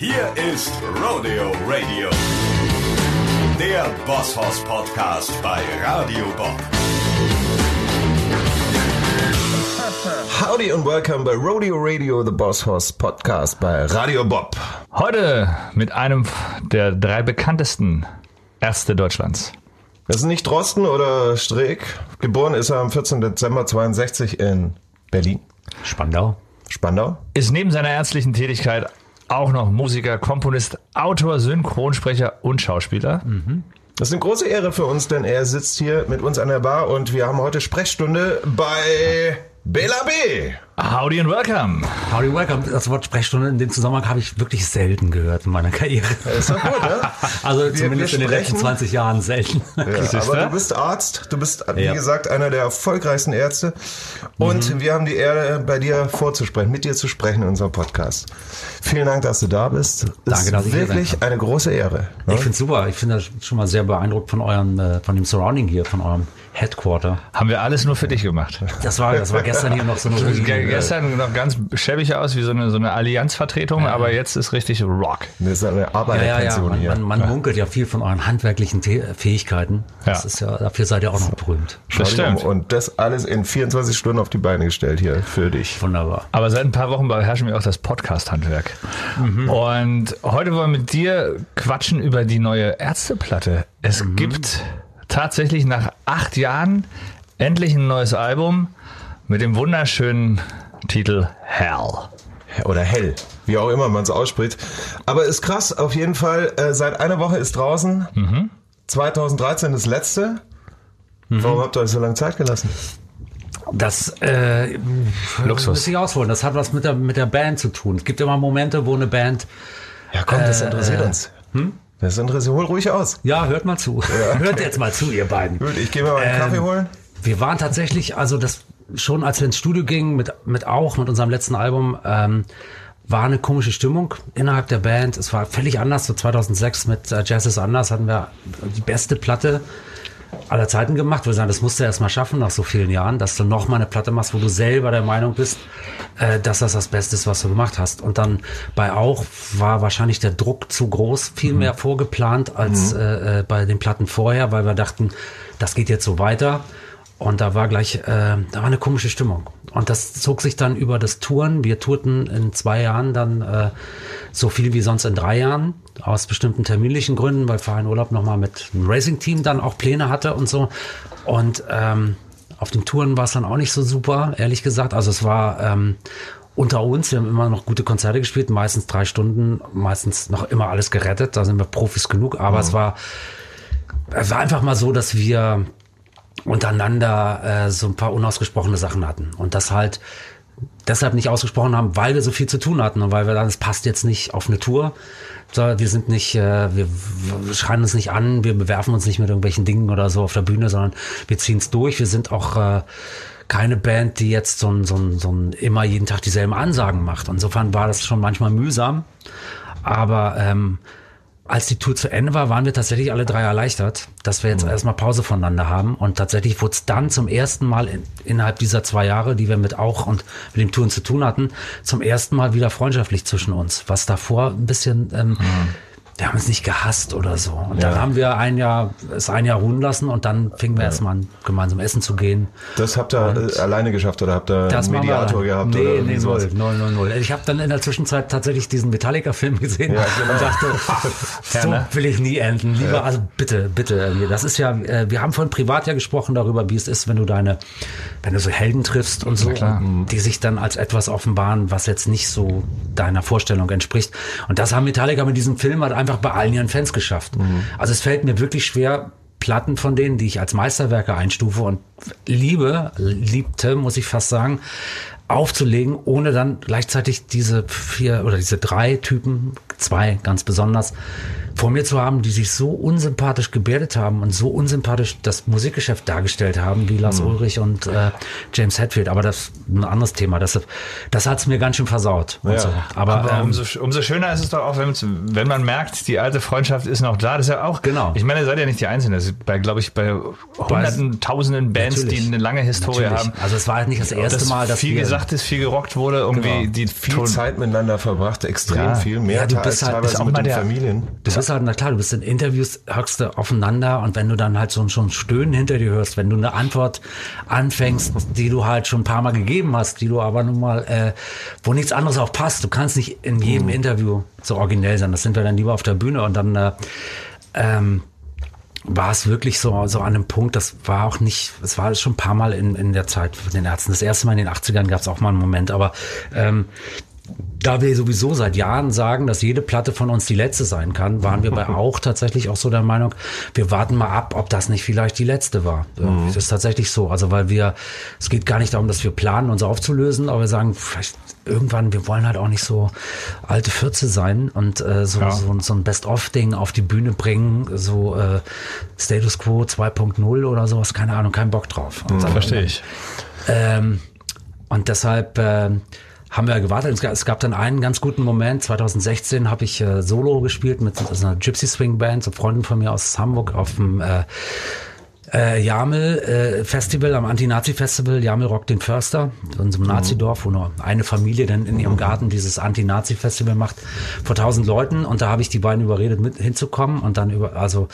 Hier ist Rodeo Radio, der Bosshaus Podcast bei Radio Bob. Howdy und welcome bei Rodeo Radio, the Boss Horse Podcast bei Radio Bob. Heute mit einem der drei bekanntesten Ärzte Deutschlands. Das ist nicht Drosten oder Streeck. Geboren ist er am 14. Dezember 62 in Berlin, Spandau. Spandau. Ist neben seiner ärztlichen Tätigkeit auch noch Musiker, Komponist, Autor, Synchronsprecher und Schauspieler. Das ist eine große Ehre für uns, denn er sitzt hier mit uns an der Bar und wir haben heute Sprechstunde bei Bela B. Howdy and welcome. Howdy, welcome. Das Wort Sprechstunde in dem Zusammenhang habe ich wirklich selten gehört in meiner Karriere. Ist doch gut, ne? Also Wir- zumindest wir in den letzten sprechen- 20 Jahren selten. Ja, aber du bist Arzt, du bist, wie Ja. gesagt, einer der erfolgreichsten Ärzte. Und wir haben die Ehre, bei dir vorzusprechen, mit dir zu sprechen in unserem Podcast. Vielen Dank, dass du da bist. Danke, ist dass ich hier wirklich eine große Ehre. ne? Ich finde super. Ich finde das schon mal sehr beeindruckt von eurem, äh, von dem Surrounding hier, von eurem Headquarter. Haben wir alles nur für dich gemacht. Das war, das war gestern hier noch so eine Ruine. Gestern noch ganz schäbig aus, wie so eine, so eine Allianzvertretung, aber jetzt ist richtig Rock. Das ist eine Ja, ja, ja. Arbeiterpension Man, hier. man, man munkelt ja viel von euren handwerklichen Fähigkeiten. Das Ja. ist ja, dafür seid ihr auch noch berühmt. Das stimmt. Und das alles in 24 Stunden auf die Beine gestellt hier für dich. Wunderbar. Aber seit ein paar Wochen beherrschen wir auch das Podcast-Handwerk. Und heute wollen wir mit dir quatschen über die neue Ärzteplatte. Es gibt tatsächlich nach acht Jahren endlich ein neues Album mit dem wunderschönen Titel Hell. Oder hell, wie auch immer man es ausspricht. Aber ist krass, auf jeden Fall. Äh, seit einer Woche ist draußen. 2013 das letzte. Warum habt ihr euch so lange Zeit gelassen? Das äh, Luxus. muss ich ausholen. Das hat was mit der, mit der Band zu tun. Es gibt immer Momente, wo eine Band. Ja, komm, das Äh, interessiert äh, uns. Das interessiert, hol ruhig aus. Ja, hört mal zu. Hört jetzt mal zu, ihr beiden. Gut, ich gehe mal einen Ähm, Kaffee holen. Wir waren tatsächlich, also das schon, als wir ins Studio gingen, mit, mit auch, mit unserem letzten Album, ähm, war eine komische Stimmung innerhalb der Band. Es war völlig anders. So 2006 mit äh, Jazz is Anders hatten wir die beste Platte aller Zeiten gemacht. Wir sagen, das musst du erst mal schaffen nach so vielen Jahren, dass du noch mal eine Platte machst, wo du selber der Meinung bist, äh, dass das das Beste ist, was du gemacht hast. Und dann bei auch war wahrscheinlich der Druck zu groß, viel mehr vorgeplant als äh, äh, bei den Platten vorher, weil wir dachten, das geht jetzt so weiter. Und da war gleich, äh, da war eine komische Stimmung. Und das zog sich dann über das Touren. Wir tourten in zwei Jahren dann äh, so viel wie sonst in drei Jahren. Aus bestimmten terminlichen Gründen, weil Verein Urlaub nochmal mit einem Racing-Team dann auch Pläne hatte und so. Und ähm, auf den Touren war es dann auch nicht so super, ehrlich gesagt. Also es war ähm, unter uns, wir haben immer noch gute Konzerte gespielt, meistens drei Stunden, meistens noch immer alles gerettet. Da sind wir Profis genug. Aber es war es war einfach mal so, dass wir untereinander äh, so ein paar unausgesprochene Sachen hatten und das halt deshalb nicht ausgesprochen haben, weil wir so viel zu tun hatten und weil wir dann, es passt jetzt nicht auf eine Tour. So, wir sind nicht, äh, wir, schreien uns nicht an, wir bewerfen uns nicht mit irgendwelchen Dingen oder so auf der Bühne, sondern wir ziehen es durch. Wir sind auch äh, keine Band, die jetzt so so, so immer jeden Tag dieselben Ansagen macht. Insofern war das schon manchmal mühsam. Aber ähm, als die Tour zu Ende war, waren wir tatsächlich alle drei erleichtert, dass wir jetzt erstmal Pause voneinander haben. Und tatsächlich wurde es dann zum ersten Mal in, innerhalb dieser zwei Jahre, die wir mit auch und mit dem Touren zu tun hatten, zum ersten Mal wieder freundschaftlich zwischen uns. Was davor ein bisschen, ähm, wir haben uns nicht gehasst oder so. Und dann haben wir ein Jahr, es ein Jahr ruhen lassen und dann fingen wir erstmal an, gemeinsam essen zu gehen. Das habt ihr äh, alleine geschafft oder habt ihr einen Mediator gehabt? Nee, oder nee, null, null, null, null. Ich habe dann in der Zwischenzeit tatsächlich diesen Metallica-Film gesehen Ja, genau. und dachte, so ne? will ich nie enden. Lieber, also bitte, bitte. irgendwie. Das ist ja, äh, wir haben vorhin privat ja gesprochen darüber, wie es ist, wenn du deine, wenn du so Helden triffst und so, und die sich dann als etwas offenbaren, was jetzt nicht so deiner Vorstellung entspricht. Und das haben Metallica mit diesem Film halt einfach bei allen ihren Fans geschafft. Also es fällt mir wirklich schwer, Platten von denen, die ich als Meisterwerke einstufe und liebe, liebte, muss ich fast sagen, aufzulegen, ohne dann gleichzeitig diese vier oder diese drei Typen, zwei ganz besonders, vor mir zu haben, die sich so unsympathisch gebärdet haben und so unsympathisch das Musikgeschäft dargestellt haben, wie Lars Ulrich und äh, James Hetfield. Aber das ist ein anderes Thema. Das, das hat's mir ganz schön versaut. Und Ja. so. Aber, Aber ähm, umso, umso schöner ist es doch auch, wenn, wenn man merkt, die alte Freundschaft ist noch da. Das ist ja auch, Genau. ich meine, ihr seid ja nicht die Einzigen. Das ist bei, glaube ich, bei hunderten, tausenden Bands, Natürlich. die eine lange Historie Natürlich. haben. Also es war halt nicht das erste dass Mal, dass viel wir gesagt ist, viel gerockt wurde, irgendwie Genau. die Viel Ton- Zeit miteinander verbracht, extrem Ja. viel, mehr Ja, du Tage bist halt- ist auch mit mal der- Familien. Du bist halt, na klar, du bist in Interviews, hockst du aufeinander und wenn du dann halt so, so ein Stöhnen hinter dir hörst, wenn du eine Antwort anfängst, die du halt schon ein paar Mal gegeben hast, die du aber nun mal, äh, wo nichts anderes auch passt, du kannst nicht in jedem Interview so originell sein, das sind wir dann lieber auf der Bühne und dann, äh, ähm, war es wirklich so, so an einem Punkt, das war auch nicht, es war schon ein paar Mal in, in der Zeit von den Ärzten. Das erste Mal in den 80ern gab es auch mal einen Moment, aber ähm, da wir sowieso seit Jahren sagen, dass jede Platte von uns die letzte sein kann, waren wir bei auch tatsächlich auch so der Meinung, wir warten mal ab, ob das nicht vielleicht die letzte war. Das ist tatsächlich so. Also weil wir, es geht gar nicht darum, dass wir planen, uns aufzulösen, aber wir sagen, vielleicht irgendwann, wir wollen halt auch nicht so alte Fürze sein und äh, so, Ja. so, so ein Best-of-Ding auf die Bühne bringen, so äh, Status Quo 2.0 oder sowas, keine Ahnung, kein Bock drauf. Dann- Verstehe ich. ähm, und deshalb ähm, haben wir gewartet. Es gab, dann einen ganz guten Moment. 2016 habe ich äh, Solo gespielt mit so einer Gypsy Swing Band, so Freunden von mir aus Hamburg auf dem äh, äh, Jamel äh, Festival, am Anti-Nazi-Festival, Jamel Rock den Förster, in so einem Nazidorf, wo nur eine Familie dann in ihrem Garten dieses Anti-Nazi-Festival macht, vor tausend Leuten. Und da habe ich die beiden überredet, mit hinzukommen und dann über, also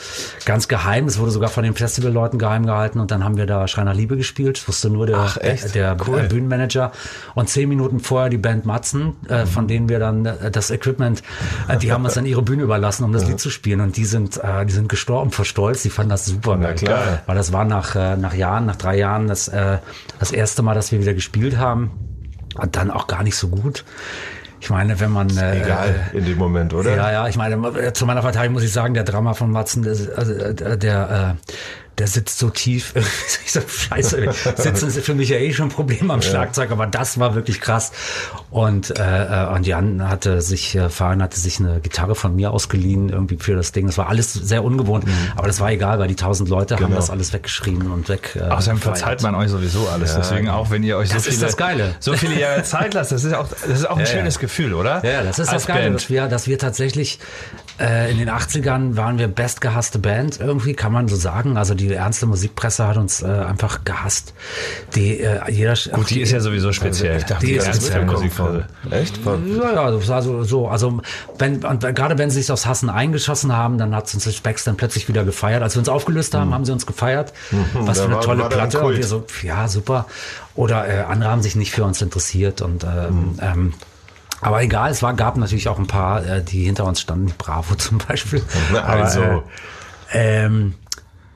ganz geheim, es wurde sogar von den Festivalleuten geheim gehalten und dann haben wir da Schreiner Liebe gespielt, das wusste nur der, Ach, der Cool. äh, Bühnenmanager. Und zehn Minuten vorher die Band Matzen, äh, von denen wir dann äh, das Equipment, äh, die haben uns dann ihre Bühne überlassen, um das Lied zu spielen. Und die sind, äh, die sind gestorben vor Stolz, die fanden das super Na klar. Weil das war nach, äh, nach Jahren, nach drei Jahren das, äh, das erste Mal, dass wir wieder gespielt haben. Und dann auch gar nicht so gut. Ich meine, wenn man... Äh, Egal in dem Moment, oder? ja, ja, ich meine, zu meiner Verteidigung muss ich sagen, der Drama von Matzen, der, also, äh, der, äh, der sitzt so tief. ich so, scheiße, sitzen ist für mich ja eh schon ein Problem am Schlagzeug, aber das war wirklich krass. Und, äh, äh, und Jan hatte sich, äh, Farin hatte sich eine Gitarre von mir ausgeliehen, irgendwie für das Ding. Das war alles sehr ungewohnt, aber das war egal, weil die tausend Leute haben Genau. das alles weggeschrien und weg. Äh, Außerdem verzeiht man euch sowieso alles. Deswegen auch, wenn ihr euch so Das ist viele, das Geile. so viele Jahre Zeit lasst, das ist auch, das ist auch ein Ja, schönes ja. Gefühl, oder? Ja, das ist Als das Geile, dass wir, dass wir tatsächlich äh, in den 80ern waren wir bestgehasste Band, irgendwie kann man so sagen. Also die ernste Musikpresse hat uns äh, einfach gehasst. Die äh, jeder Gut, die ist ja sowieso speziell. Ich dachte, Die die ist speziell. Musik voll. Echt? ja, ja, das war so, so also wenn und gerade wenn sie sich aufs Hassen eingeschossen haben, dann hat uns die Specs dann plötzlich wieder gefeiert. Als wir uns aufgelöst haben, haben sie uns gefeiert. Was da für eine war- tolle war Platte. Und wir so, ja, super. Oder äh, andere haben sich nicht für uns interessiert und ähm, ähm, aber egal, es war, gab natürlich auch ein paar, äh, die hinter uns standen, Bravo zum Beispiel. Also. Aber, äh, ähm,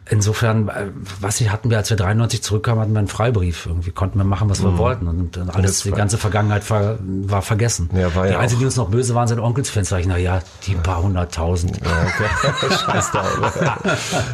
insofern, äh, was ich, hatten wir, als wir 93 zurückkamen, hatten wir einen Freibrief. Irgendwie konnten wir machen, was wir wollten. Und dann alles, die ganze Vergangenheit war, war vergessen. Ja, war die ja Einzigen, die uns noch böse waren, sind Onkelsfans. Sag ich, na ja, die paar hunderttausend. Scheiß da.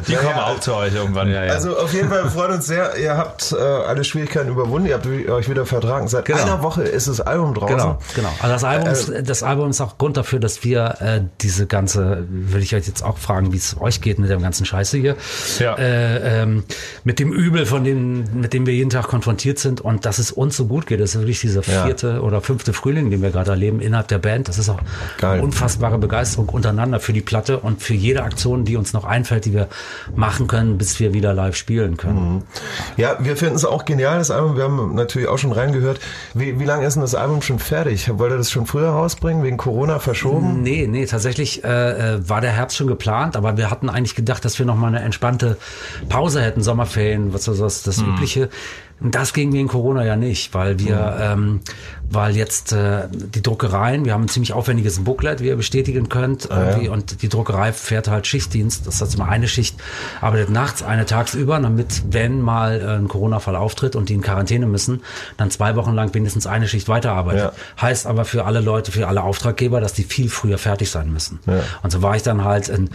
Die kommen auch zu euch irgendwann. Ja, Also auf jeden Fall wir freuen uns sehr. Ihr habt äh, alle Schwierigkeiten überwunden. Ihr habt euch wieder vertragen. Seit Genau. einer Woche ist das Album draußen. Genau, genau. Also das Album, ist, Äh, das Album ist auch Grund dafür, dass wir äh, diese ganze, würde ich euch jetzt auch fragen, wie es euch geht mit dem ganzen Scheiße hier, Ja. Äh, ähm, mit dem Übel, von dem, mit dem wir jeden Tag konfrontiert sind und dass es uns so gut geht. Das ist wirklich dieser Ja. vierte oder fünfte Frühling, den wir gerade erleben innerhalb der Band. Das ist auch Geil. unfassbare Begeisterung untereinander für die Platte und für jede Aktion, die uns noch einfällt, die wir machen können, bis wir wieder live spielen können. Ja, wir finden es auch genial, das Album. Wir haben natürlich auch schon reingehört. Wie, wie lange ist denn das Album schon fertig? Wollt ihr das schon früher rausbringen, wegen Corona verschoben? Nee, nee, tatsächlich äh, äh, war der Herbst schon geplant, aber wir hatten eigentlich gedacht, dass wir noch mal eine entspannte Pause hätten, Sommerferien, was so das, das Übliche. Und das ging wegen Corona ja nicht, weil wir, ähm, weil jetzt äh, die Druckereien, wir haben ein ziemlich aufwendiges Booklet, wie ihr bestätigen könnt, irgendwie, und die Druckerei fährt halt Schichtdienst, das heißt immer eine Schicht, arbeitet nachts, eine tagsüber, damit, wenn mal äh, ein Corona-Fall auftritt und die in Quarantäne müssen, dann zwei Wochen lang wenigstens eine Schicht weiterarbeitet. Ja. Heißt aber für alle Leute, für alle Auftraggeber, dass die viel früher fertig sein müssen. Und so war ich dann halt in,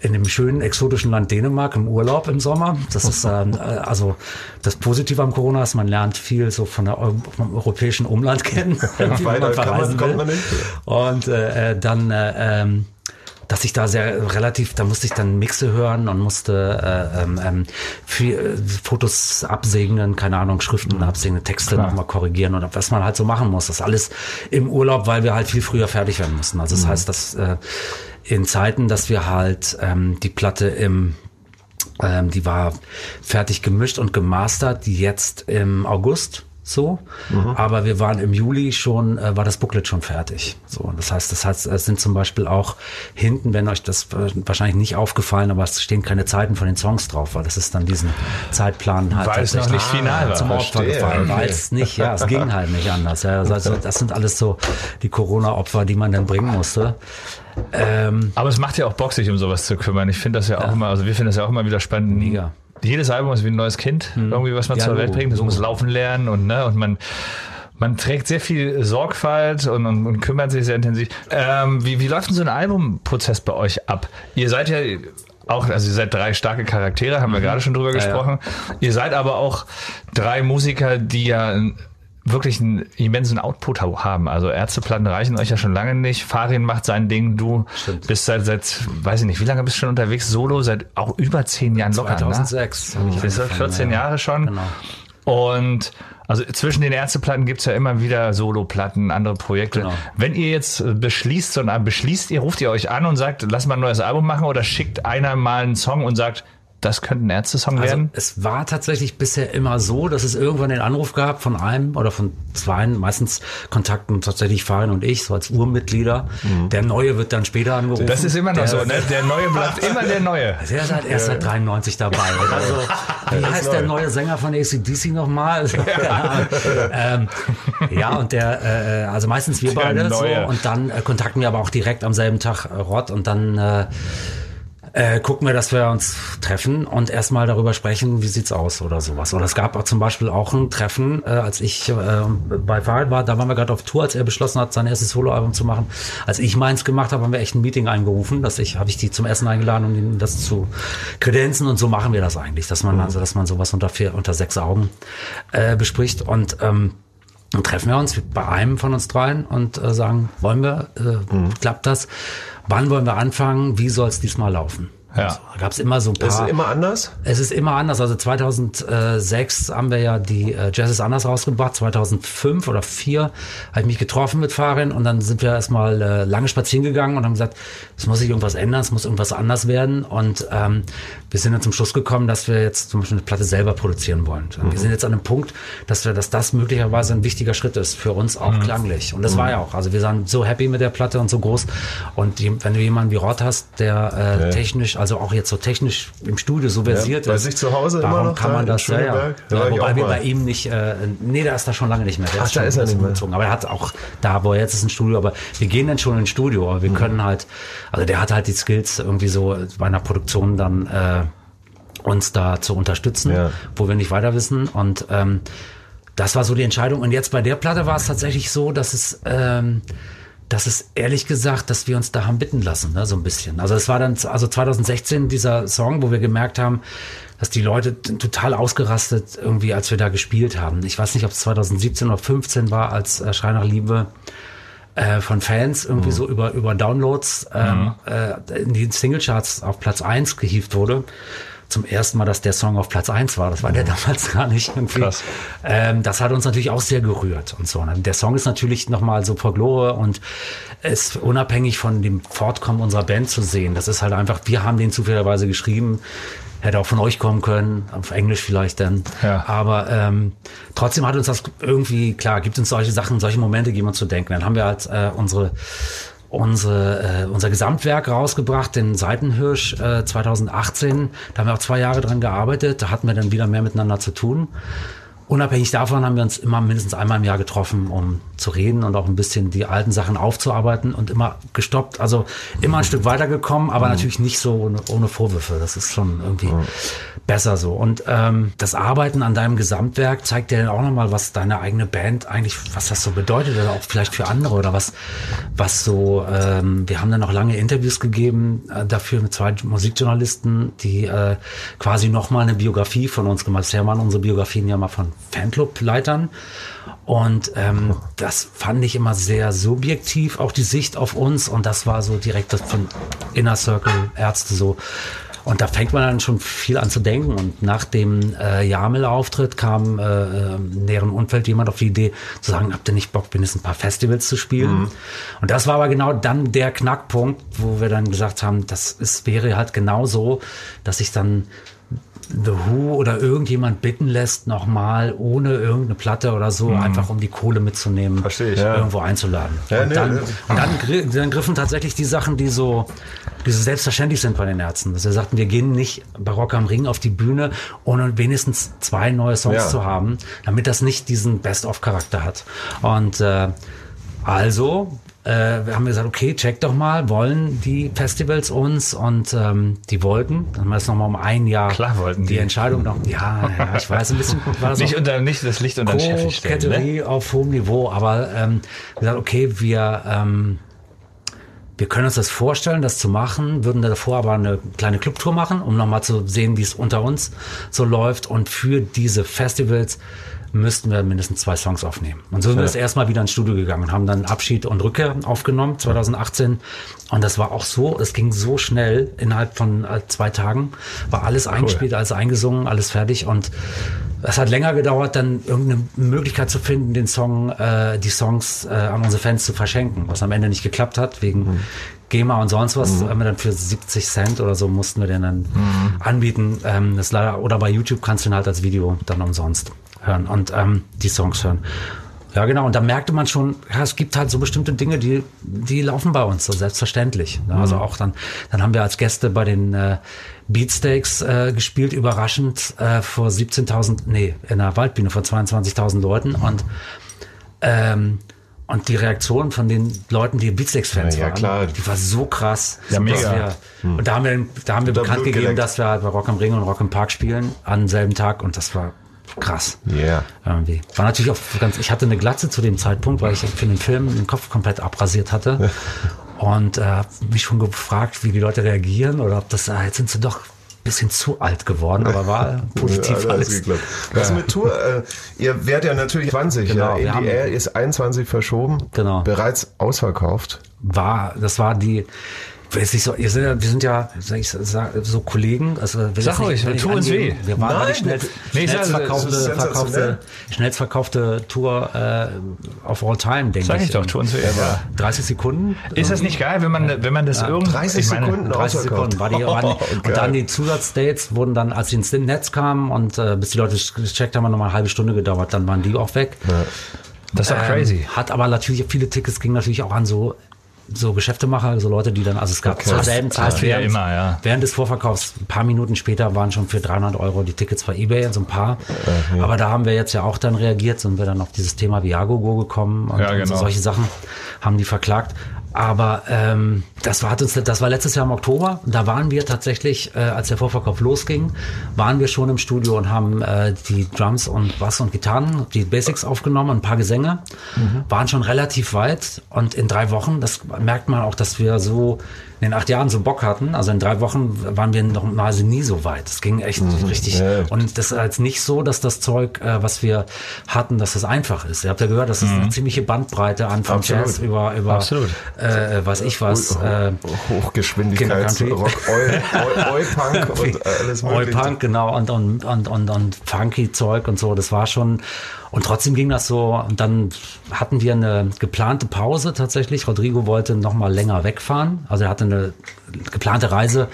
in dem schönen exotischen Land Dänemark im Urlaub im Sommer. Das ist ähm, äh, also das Positive am Corona ist, man lernt viel so von der, Eu- vom europäischen Umland kennen, wie weiter kann man- verreisen kommt will. man nicht. Und äh, äh, dann äh, ähm, dass ich da sehr relativ, da musste ich dann Mixe hören und musste äh, ähm, ähm, viel, äh, Fotos absegnen, keine Ahnung, Schriften absegnen, Texte nochmal korrigieren und was man halt so machen muss. Das alles im Urlaub, weil wir halt viel früher fertig werden mussten. Also das heißt, dass äh, in Zeiten, dass wir halt ähm, die Platte im ähm, die war fertig gemischt und gemastert, die jetzt im August so. Aber wir waren im Juli schon, äh, war das Booklet schon fertig. So, das heißt, das heißt, es sind zum Beispiel auch hinten, wenn euch das äh, wahrscheinlich nicht aufgefallen, aber es stehen keine Zeiten von den Songs drauf, weil das ist dann diesen Zeitplan halt Weil es noch nicht final war. zum Opfer gefallen, okay. weil es nicht, ja, es ging halt nicht anders. Ja, also das sind alles so die Corona-Opfer, die man dann bringen musste. Ähm, Aber es macht ja auch Bock, sich um sowas zu kümmern. Ich finde das ja auch immer, also wir finden das ja auch immer wieder spannend. Mega. Jedes Album ist wie ein neues Kind, irgendwie was man Ja, zur Welt bringt. Das Logo. muss laufen lernen und ne und man man trägt sehr viel Sorgfalt und, und, und kümmert sich sehr intensiv. Ähm, wie, wie läuft denn so ein Albumprozess bei euch ab? Ihr seid ja auch, also ihr seid drei starke Charaktere, haben wir gerade schon drüber Mhm. ja. gesprochen. Ihr seid aber auch drei Musiker, die ja wirklich einen immensen Output ha- haben. Also Ärzteplatten reichen euch ja schon lange nicht. Farin macht sein Ding. Du Stimmt. bist seit, seit, weiß ich nicht, wie lange bist du schon unterwegs? Solo seit auch über zehn Jahren locker. Ne? 2006 habe ich Das ist angefangen, 14 ja. Jahre schon. Genau. Und also zwischen den Ärzteplatten gibt's ja immer wieder Soloplatten, andere Projekte. Genau. Wenn ihr jetzt äh, beschließt, so ein Album beschließt ihr, ruft ihr euch an und sagt, lass mal ein neues Album machen oder schickt einer mal einen Song und sagt, das könnte ein Ärzte-Song Also werden? es war tatsächlich bisher immer so, dass es irgendwann den Anruf gab von einem oder von zweien, meistens Kontakten tatsächlich Farin und ich, so als Urmitglieder. Der Neue wird dann später angerufen. Das ist immer noch der, so, ne? Der Neue bleibt immer der Neue. Der ist halt erst seit 93 dabei. Also, wie heißt der neue Sänger von ACDC nochmal? ähm, ja, und der, äh, also meistens wir Der beide so, und dann äh, kontakten wir aber auch direkt am selben Tag äh, Rott und dann äh, äh, gucken wir, dass wir uns treffen und erstmal darüber sprechen, wie sieht's aus oder sowas. Oder es gab auch zum Beispiel auch ein Treffen, äh, als ich äh, bei Fahrrad war, da waren wir gerade auf Tour, als er beschlossen hat, sein erstes Soloalbum zu machen. Als ich meins gemacht habe, haben wir echt ein Meeting eingerufen, dass ich, habe ich die zum Essen eingeladen, um ihnen das zu kredenzen und so machen wir das eigentlich, dass man also, dass man sowas unter vier, unter sechs Augen äh, bespricht und ähm, dann treffen wir uns bei einem von uns dreien und äh, sagen, wollen wir, äh, klappt das? Wann wollen wir anfangen? Wie soll es diesmal laufen? Ja. So, da gab es immer so ein paar. Ist es immer anders? Es ist immer anders. Also 2006 haben wir ja die äh, Jazz ist anders rausgebracht. 2005 oder 2004 habe ich mich getroffen mit Farin und dann sind wir erstmal äh, lange spazieren gegangen und haben gesagt, es muss sich irgendwas ändern, es muss irgendwas anders werden. Und ähm, wir sind dann zum Schluss gekommen, dass wir jetzt zum Beispiel eine Platte selber produzieren wollen. Und Wir sind jetzt an einem Punkt, dass wir, dass das möglicherweise ein wichtiger Schritt ist für uns auch klanglich. Und das war ja auch. Also wir waren so happy mit der Platte und so groß. Und die, wenn du jemanden wie Rott hast, der äh, technisch, also auch jetzt so technisch im Studio so versiert bei ist. sich zu Hause immer warum noch kann da man in das? Ja, ja. Da ja, wobei wir bei ihm nicht, äh, nee, da ist da schon lange nicht mehr. Der Ach, da schon ist er nicht mehr. Aber er hat auch da, wo er jetzt ist, ein Studio. Aber wir gehen dann schon ins Studio. Aber wir können halt, also der hat halt die Skills irgendwie so bei einer Produktion dann äh, uns da zu unterstützen, Ja. wo wir nicht weiter wissen. Und ähm, das war so die Entscheidung. Und jetzt bei der Platte war es tatsächlich so, dass es, ähm, dass es ehrlich gesagt, dass wir uns da haben bitten lassen, ne, so ein bisschen. Also es war dann, also 2016 dieser Song, wo wir gemerkt haben, dass die Leute total ausgerastet irgendwie, als wir da gespielt haben. Ich weiß nicht, ob es 2017 oder 15 war, als äh, Schrei nach Liebe äh, von Fans irgendwie so über, über Downloads ähm, äh, in die Singlecharts auf Platz 1 gehievt wurde. Zum ersten Mal, dass der Song auf Platz 1 war. Das war der damals gar nicht irgendwie. Krass. Ähm, das hat uns natürlich auch sehr gerührt und so. ne? Der Song ist natürlich nochmal so Folklore und ist unabhängig von dem Fortkommen unserer Band zu sehen. Das ist halt einfach, wir haben den zufälligerweise geschrieben. Hätte auch von euch kommen können, auf Englisch vielleicht dann. Ja. Aber ähm, trotzdem hat uns das irgendwie, klar, gibt uns solche Sachen, solche Momente geben uns zu denken. Dann haben wir halt äh, unsere unsere, äh, unser Gesamtwerk rausgebracht, den Seitenhirsch äh, 2018. Da haben wir auch zwei Jahre dran gearbeitet. Da hatten wir dann wieder mehr miteinander zu tun. Unabhängig davon haben wir uns immer mindestens einmal im Jahr getroffen, um zu reden und auch ein bisschen die alten Sachen aufzuarbeiten und immer gestoppt. Also immer ein Stück weitergekommen, aber natürlich nicht so ohne, ohne Vorwürfe. Das ist schon irgendwie besser so. Und ähm, das Arbeiten an deinem Gesamtwerk zeigt dir dann auch nochmal, was deine eigene Band eigentlich, was das so bedeutet oder auch vielleicht für andere oder was, was so, ähm, wir haben dann noch lange Interviews gegeben äh, dafür mit zwei Musikjournalisten, die äh, quasi nochmal eine Biografie von uns gemacht haben. Bisher waren unsere Biografien ja mal von Fanclub-Leitern. Und ähm, das fand ich immer sehr subjektiv, auch die Sicht auf uns. Und das war so direkt von Inner Circle Ärzte so. Und da fängt man dann schon viel an zu denken. Und nach dem äh, Jamel-Auftritt kam äh, äh, im näheren Umfeld jemand auf die Idee zu sagen, habt ihr nicht Bock, mindestens ein paar Festivals zu spielen? Und das war aber genau dann der Knackpunkt, wo wir dann gesagt haben, das ist, wäre halt genau so, dass ich dann The Who oder irgendjemand bitten lässt, nochmal ohne irgendeine Platte oder so, einfach um die Kohle mitzunehmen, Verstehe ich. irgendwo einzuladen. Ja, und nee, dann, nee. und dann, dann griffen tatsächlich die Sachen, die so, die so selbstverständlich sind bei den Ärzten. Dass wir sagten, wir gehen nicht bei Rock am Ring auf die Bühne, ohne wenigstens zwei neue Songs Ja. zu haben, damit das nicht diesen Best-of-Charakter hat. Und äh, also äh, wir haben gesagt, okay, check doch mal, wollen die Festivals uns und ähm, die wollten. Dann haben wir es nochmal um ein Jahr Klar wollten die die. Entscheidung noch. Ja, ja, ich weiß, ein bisschen war das Nicht, unter, nicht das Licht unter den Chef stellen. Ne? Auf hohem Niveau, aber ähm, gesagt, okay, wir ähm, wir können uns das vorstellen, das zu machen, würden davor aber eine kleine Clubtour machen, um nochmal zu sehen, wie es unter uns so läuft. Und für diese Festivals müssten wir mindestens zwei Songs aufnehmen. Und so sind wir das erstmal wieder ins Studio gegangen und haben dann Abschied und Rückkehr aufgenommen, 2018. Und das war auch so, es ging so schnell, innerhalb von äh, zwei Tagen war alles eingespielt, alles eingesungen, alles fertig. Und es hat länger gedauert, dann irgendeine Möglichkeit zu finden, den Song, äh, die Songs äh, an unsere Fans zu verschenken, was am Ende nicht geklappt hat, wegen GEMA und sonst was. Haben wir dann für 70 Cent oder so mussten wir den dann anbieten. Ähm, das leider, oder bei YouTube kannst du ihn halt als Video dann umsonst hören und ähm, die Songs hören. Ja, genau. Und da merkte man schon, ja, es gibt halt so bestimmte Dinge, die, die laufen bei uns so selbstverständlich. Ne? Also auch dann, dann haben wir als Gäste bei den äh, Beatsteaks äh, gespielt, überraschend äh, vor 17.000, nee, in der Waldbühne vor 22.000 Leuten und ähm, und die Reaktion von den Leuten, die Beatsteaks-Fans Ja, ja, waren, klar. die war so krass. Ja, mega. Wir, Und da haben wir, da haben wir Da bekannt gegeben, dass wir halt bei Rock am Ring und Rock im Park spielen an selben Tag und das war krass. Yeah. Irgendwie. War natürlich auch ganz, ich hatte eine Glatze zu dem Zeitpunkt, weil ich für den Film den Kopf komplett abrasiert hatte. Und äh, mich schon gefragt, wie die Leute reagieren oder ob das, ah, jetzt sind sie doch ein bisschen zu alt geworden, aber war positiv Ja, alles. geklappt. Was mit Tour? Äh, ihr werdet ja natürlich 20. Genau, wir ja. haben- NDR ist 21 verschoben. Genau. Bereits ausverkauft. War, das war die, ich so, ihr seid, ja- wir sind ja, sag ich, sag, so Kollegen, also wir Sag ruhig, will nicht tu uns weh. Wir waren Nein, die schnell, nee, ich sag, schnellst das verkaufte, ist sensationell. verkaufte, schnellst verkaufte Tour äh, of all time, denke Sag ich. ich doch, tu uns weh. Ja. 30 Sekunden. Ist das nicht geil, wenn man, wenn man das irgendwie... 30 ich meine, Sekunden 30 ausverkauft. Sekunden war die, waren die, Oh, und geil. dann die Zusatzdates wurden dann, als sie ins Netz kamen und äh, bis die Leute gecheckt haben, hat noch mal eine halbe Stunde gedauert, dann waren die auch weg. Das ist doch crazy. Ähm, hat aber natürlich, viele Tickets gingen natürlich auch an so, so Geschäftemacher, so Leute, die dann, also es gab zur selben Zeit, ja immer, ja. während des Vorverkaufs, ein paar Minuten später waren schon für 300 Euro die Tickets bei Ebay, so ein paar. Aber da haben wir jetzt ja auch dann reagiert, sind wir dann auf dieses Thema Viagogo gekommen und, Ja, und so genau. solche Sachen haben die verklagt. Aber ähm, das war hat uns, das war letztes Jahr im Oktober. Da waren wir tatsächlich, äh, als der Vorverkauf losging, waren wir schon im Studio und haben äh, die Drums und Bass und Gitarren, die Basics aufgenommen, ein paar Gesänge, waren schon relativ weit. Und in drei Wochen, das merkt man auch, dass wir so in den acht Jahren so Bock hatten. Also in drei Wochen waren wir noch mal nie so weit. Es ging echt richtig. Ja. Und das ist jetzt nicht so, dass das Zeug, äh, was wir hatten, dass das einfach ist. Ihr habt ja gehört, das ist eine ziemliche Bandbreite an von Absolut. Jazz über, über Absolut. äh, was ich was. Äh, Hochgeschwindigkeits Rock, Oi, Oi, Oi Punk und alles Oi mögliche. Punk, genau, und, und, und, und, und funky Zeug und so, das war schon, und trotzdem ging das so, und dann hatten wir eine geplante Pause tatsächlich. Rodrigo wollte noch mal länger wegfahren, also er hatte eine geplante Reise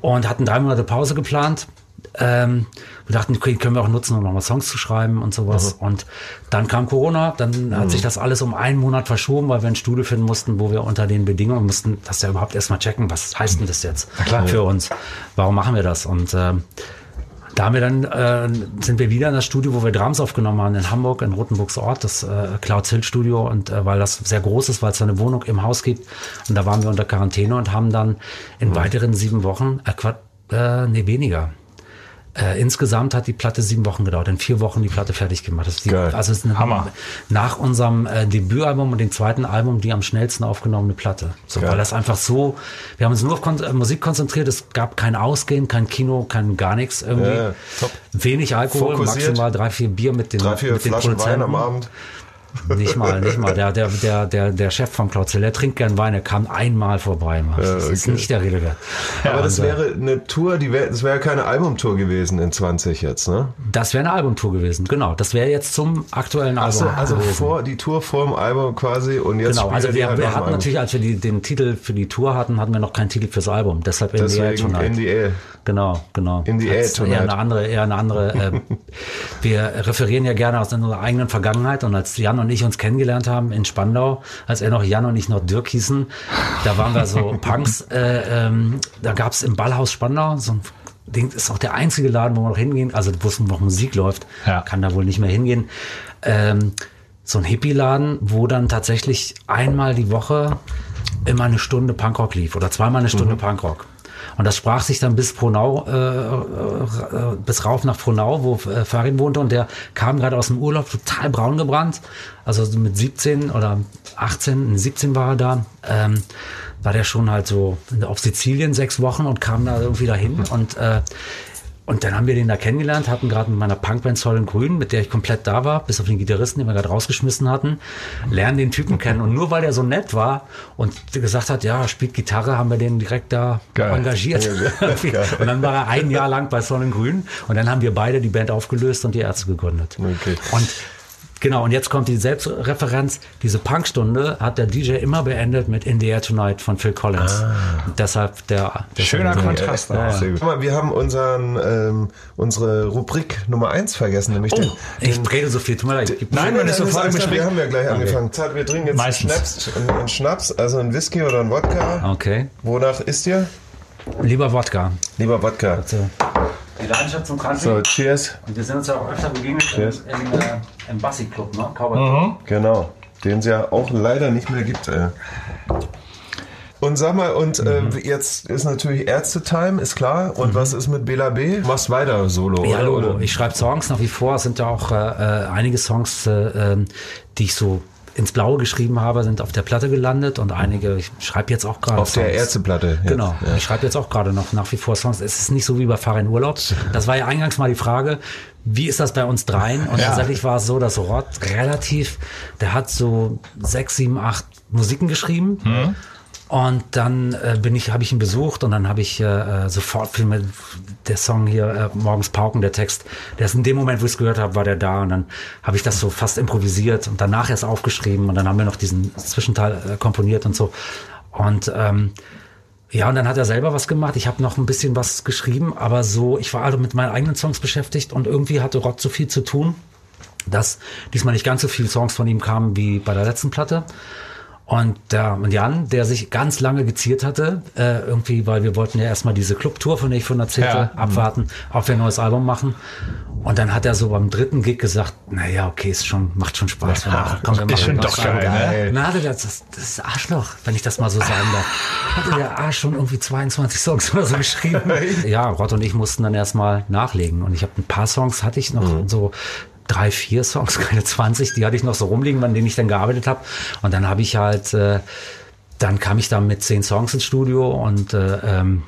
und hatten drei Monate Pause geplant. Ähm, wir dachten, okay, können wir auch nutzen, um nochmal Songs zu schreiben und sowas. Und dann kam Corona, dann hat sich das alles um einen Monat verschoben, weil wir ein Studio finden mussten, wo wir unter den Bedingungen mussten, das ja überhaupt erstmal checken, was heißt denn das jetzt für uns? Warum machen wir das? Und ähm, da haben wir dann, äh, sind wir wieder in das Studio, wo wir Drums aufgenommen haben, in Hamburg, in Rotenburgs Ort, das äh, Clouds Hill Studio. Und äh, weil das sehr groß ist, weil es da eine Wohnung im Haus gibt. Und da waren wir unter Quarantäne und haben dann in weiteren sieben Wochen, äh, äh, nee, weniger. Äh, insgesamt hat die Platte sieben Wochen gedauert, in vier Wochen die Platte fertig gemacht. Das ist die, Geil. also ist eine, Hammer. nach unserem äh, Debütalbum und dem zweiten Album die am schnellsten aufgenommene Platte. So, Geil. weil das einfach so, wir haben uns nur auf Kon äh, Musik konzentriert, es gab kein Ausgehen, kein Kino, kein gar nichts irgendwie. Ja. Wenig Alkohol, Fokussiert. maximal drei, vier Bier mit den, Drei, vier mit den Flaschen Wein Produzenten. am Abend. Nicht mal, nicht mal. Der, der, der, der, der Chef vom Klaus der trinkt gern Wein, er kam einmal vorbei. Mann. Das ist okay. nicht der Rede wert. Aber das Und, äh, wäre eine Tour, die wäre, das wäre keine Albumtour gewesen in 20 jetzt, ne? Das wäre eine Albumtour gewesen, genau. Das wäre jetzt zum aktuellen Album. Achso, also gewesen. vor, die Tour vor dem Album quasi und jetzt Genau, also wir, wir hatten natürlich, als wir die, den Titel für die Tour hatten, hatten wir noch keinen Titel fürs Album. Deshalb Deswegen the air. Genau, genau. In the Hat's Air Eher Tonight. eine andere, eher eine andere. Äh, wir referieren ja gerne aus unserer eigenen Vergangenheit und als Jan und ich uns kennengelernt haben in Spandau, als er noch Jan und ich noch Dirk hießen, da waren wir so Punks. Äh, ähm, da gab es im Ballhaus Spandau so ein Ding, ist auch der einzige Laden, wo wir noch hingehen, also wo es noch Musik läuft, Ja. kann da wohl nicht mehr hingehen. Ähm, so ein Hippie-Laden, wo dann tatsächlich einmal die Woche immer eine Stunde Punkrock lief oder zweimal eine Stunde Punkrock. Und das sprach sich dann bis Frohnau, äh, äh, bis rauf nach Frohnau, wo äh, Farin wohnte und der kam gerade aus dem Urlaub total braun gebrannt. Also so mit 17 oder 18, 17 war er da. Ähm, war der schon halt so auf Sizilien sechs Wochen und kam da irgendwie dahin und äh, und dann haben wir den da kennengelernt, hatten gerade mit meiner Punkband Zoll in Grün, mit der ich komplett da war, bis auf den Gitarristen, den wir gerade rausgeschmissen hatten, lernen den Typen kennen. Und nur weil er so nett war und gesagt hat, ja, spielt Gitarre, haben wir den direkt da Geil. engagiert. und dann war er ein Jahr lang bei Zoll in Grün und dann haben wir beide die Band aufgelöst und die Ärzte gegründet. Okay. Und Genau, und jetzt kommt die Selbstreferenz. Diese Punkstunde hat der DJ immer beendet mit In the Air Tonight von Phil Collins. Und deshalb der, der Schöner Kontrast. Ja. Guck mal, wir haben unseren, ähm, unsere Rubrik Nummer 1 vergessen, nämlich den, Ich rede so viel, tut mir leid. Nein, man ist alles klar, Gespräch. Wir haben ja gleich angefangen. Zart, Wir trinken jetzt Meistens. Schnaps, einen, einen Schnaps, also einen Whisky oder einen Wodka. Okay. Wonach ist ihr? Lieber Wodka. Lieber Wodka. So. Die Leidenschaft zum Country. So, cheers. Und wir sind uns ja auch öfter begegnet Cheers. im, im, äh, im Bassi-Club, ne? Cowboy Club. Genau. Den es ja auch leider nicht mehr gibt. Äh. Und sag mal, und äh, jetzt ist natürlich Ärzte-Time, ist klar. Und was ist mit Bela B? Machst weiter Solo, Ja, oder? Ich schreibe Songs nach wie vor. Es sind ja auch äh, äh, einige Songs, äh, ähm, die ich so ins Blaue geschrieben habe, sind auf der Platte gelandet und einige, ich schreibe jetzt auch gerade Auf der Songs. Ärzteplatte. jetzt. Genau. Ja. Ich schreibe jetzt auch gerade noch nach wie vor Songs. Es ist nicht so wie bei Fahr in Urlaub. Das war ja eingangs mal die Frage, wie ist das bei uns dreien? Und Ja. tatsächlich war es so, dass Rod relativ, der hat so sechs, sieben, acht Musiken geschrieben. Mhm. Und dann äh, bin ich, habe ich ihn besucht und dann habe ich äh, äh, sofort mit der Song hier äh, morgens pauken, der Text, der ist in dem Moment, wo ich es gehört habe, war der da und dann habe ich das so fast improvisiert und danach erst aufgeschrieben und dann haben wir noch diesen Zwischenteil äh, komponiert und so. Und ähm, ja, und dann hat er selber was gemacht. Ich habe noch ein bisschen was geschrieben, aber so, ich war also mit meinen eigenen Songs beschäftigt und irgendwie hatte Rod so viel zu tun, dass diesmal nicht ganz so viele Songs von ihm kamen wie bei der letzten Platte. Und der und Jan, der sich ganz lange geziert hatte, äh, irgendwie, weil wir wollten ja erstmal diese Clubtour, von der ich von erzählte, Ja. abwarten, ob wir ein neues Album machen. Und dann hat er so beim dritten Gig gesagt, naja, okay, ist schon, macht schon Spaß. Wir machen, komm, wir ist machen schon ein neues doch Album. geil, ne? Hatte der, das, das ist Arschloch, wenn ich das mal so sagen darf. Hatte der Arsch schon irgendwie 22 Songs oder so geschrieben. ja, Rott und ich mussten dann erstmal nachlegen. Und ich habe ein paar Songs hatte ich noch so drei, vier Songs, keine 20, die hatte ich noch so rumliegen, an denen ich dann gearbeitet habe. Und dann habe ich halt, äh, dann kam ich da mit zehn Songs ins Studio und äh, ähm,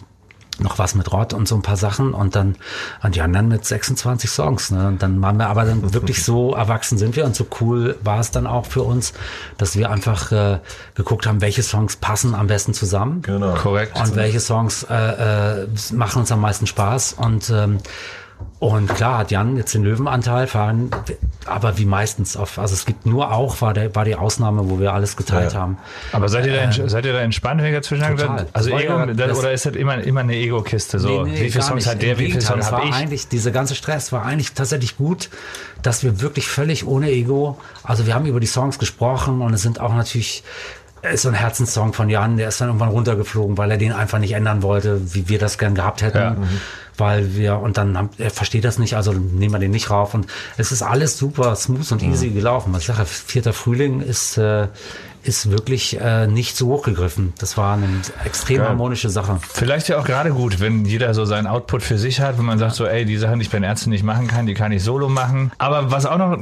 noch was mit Rott und so ein paar Sachen und dann und die anderen mit 26 Songs. Ne? Und dann waren wir aber dann wirklich so erwachsen sind wir und so cool war es dann auch für uns, dass wir einfach äh, geguckt haben, welche Songs passen am besten zusammen. Genau. Korrekt. Und welche Songs äh, äh, machen uns am meisten Spaß und ähm, und klar hat Jan jetzt den Löwenanteil fahren, aber wie meistens auf, also es gibt nur auch, war, der, war die Ausnahme, wo wir alles geteilt Ja. haben. Aber seid ihr, da, ents- seid ihr da entspannt, wenn ihr dazwischen total. Also Ego, das- oder ist das immer, immer eine Ego-Kiste? So, Nee, nee, wie viele Songs nicht. hat der, Im wie viele Songs habe war ich? eigentlich, dieser ganze Stress war eigentlich tatsächlich gut, dass wir wirklich völlig ohne Ego, also wir haben über die Songs gesprochen und es sind auch natürlich, ist so ein Herzenssong von Jan, der ist dann irgendwann runtergeflogen, weil er den einfach nicht ändern wollte, wie wir das gern gehabt hätten. Ja. Mhm. Weil wir, und dann haben, er versteht das nicht, also nehmen wir den nicht rauf. Und es ist alles super smooth und easy gelaufen. Was ich sage, vierter Frühling ist, äh, ist wirklich äh, nicht so hochgegriffen. Das war eine extrem harmonische Sache. Vielleicht ja auch gerade gut, wenn jeder so seinen Output für sich hat, wenn man sagt so, ey, die Sachen, die ich bei den Ärzten nicht machen kann, die kann ich solo machen. Aber was auch noch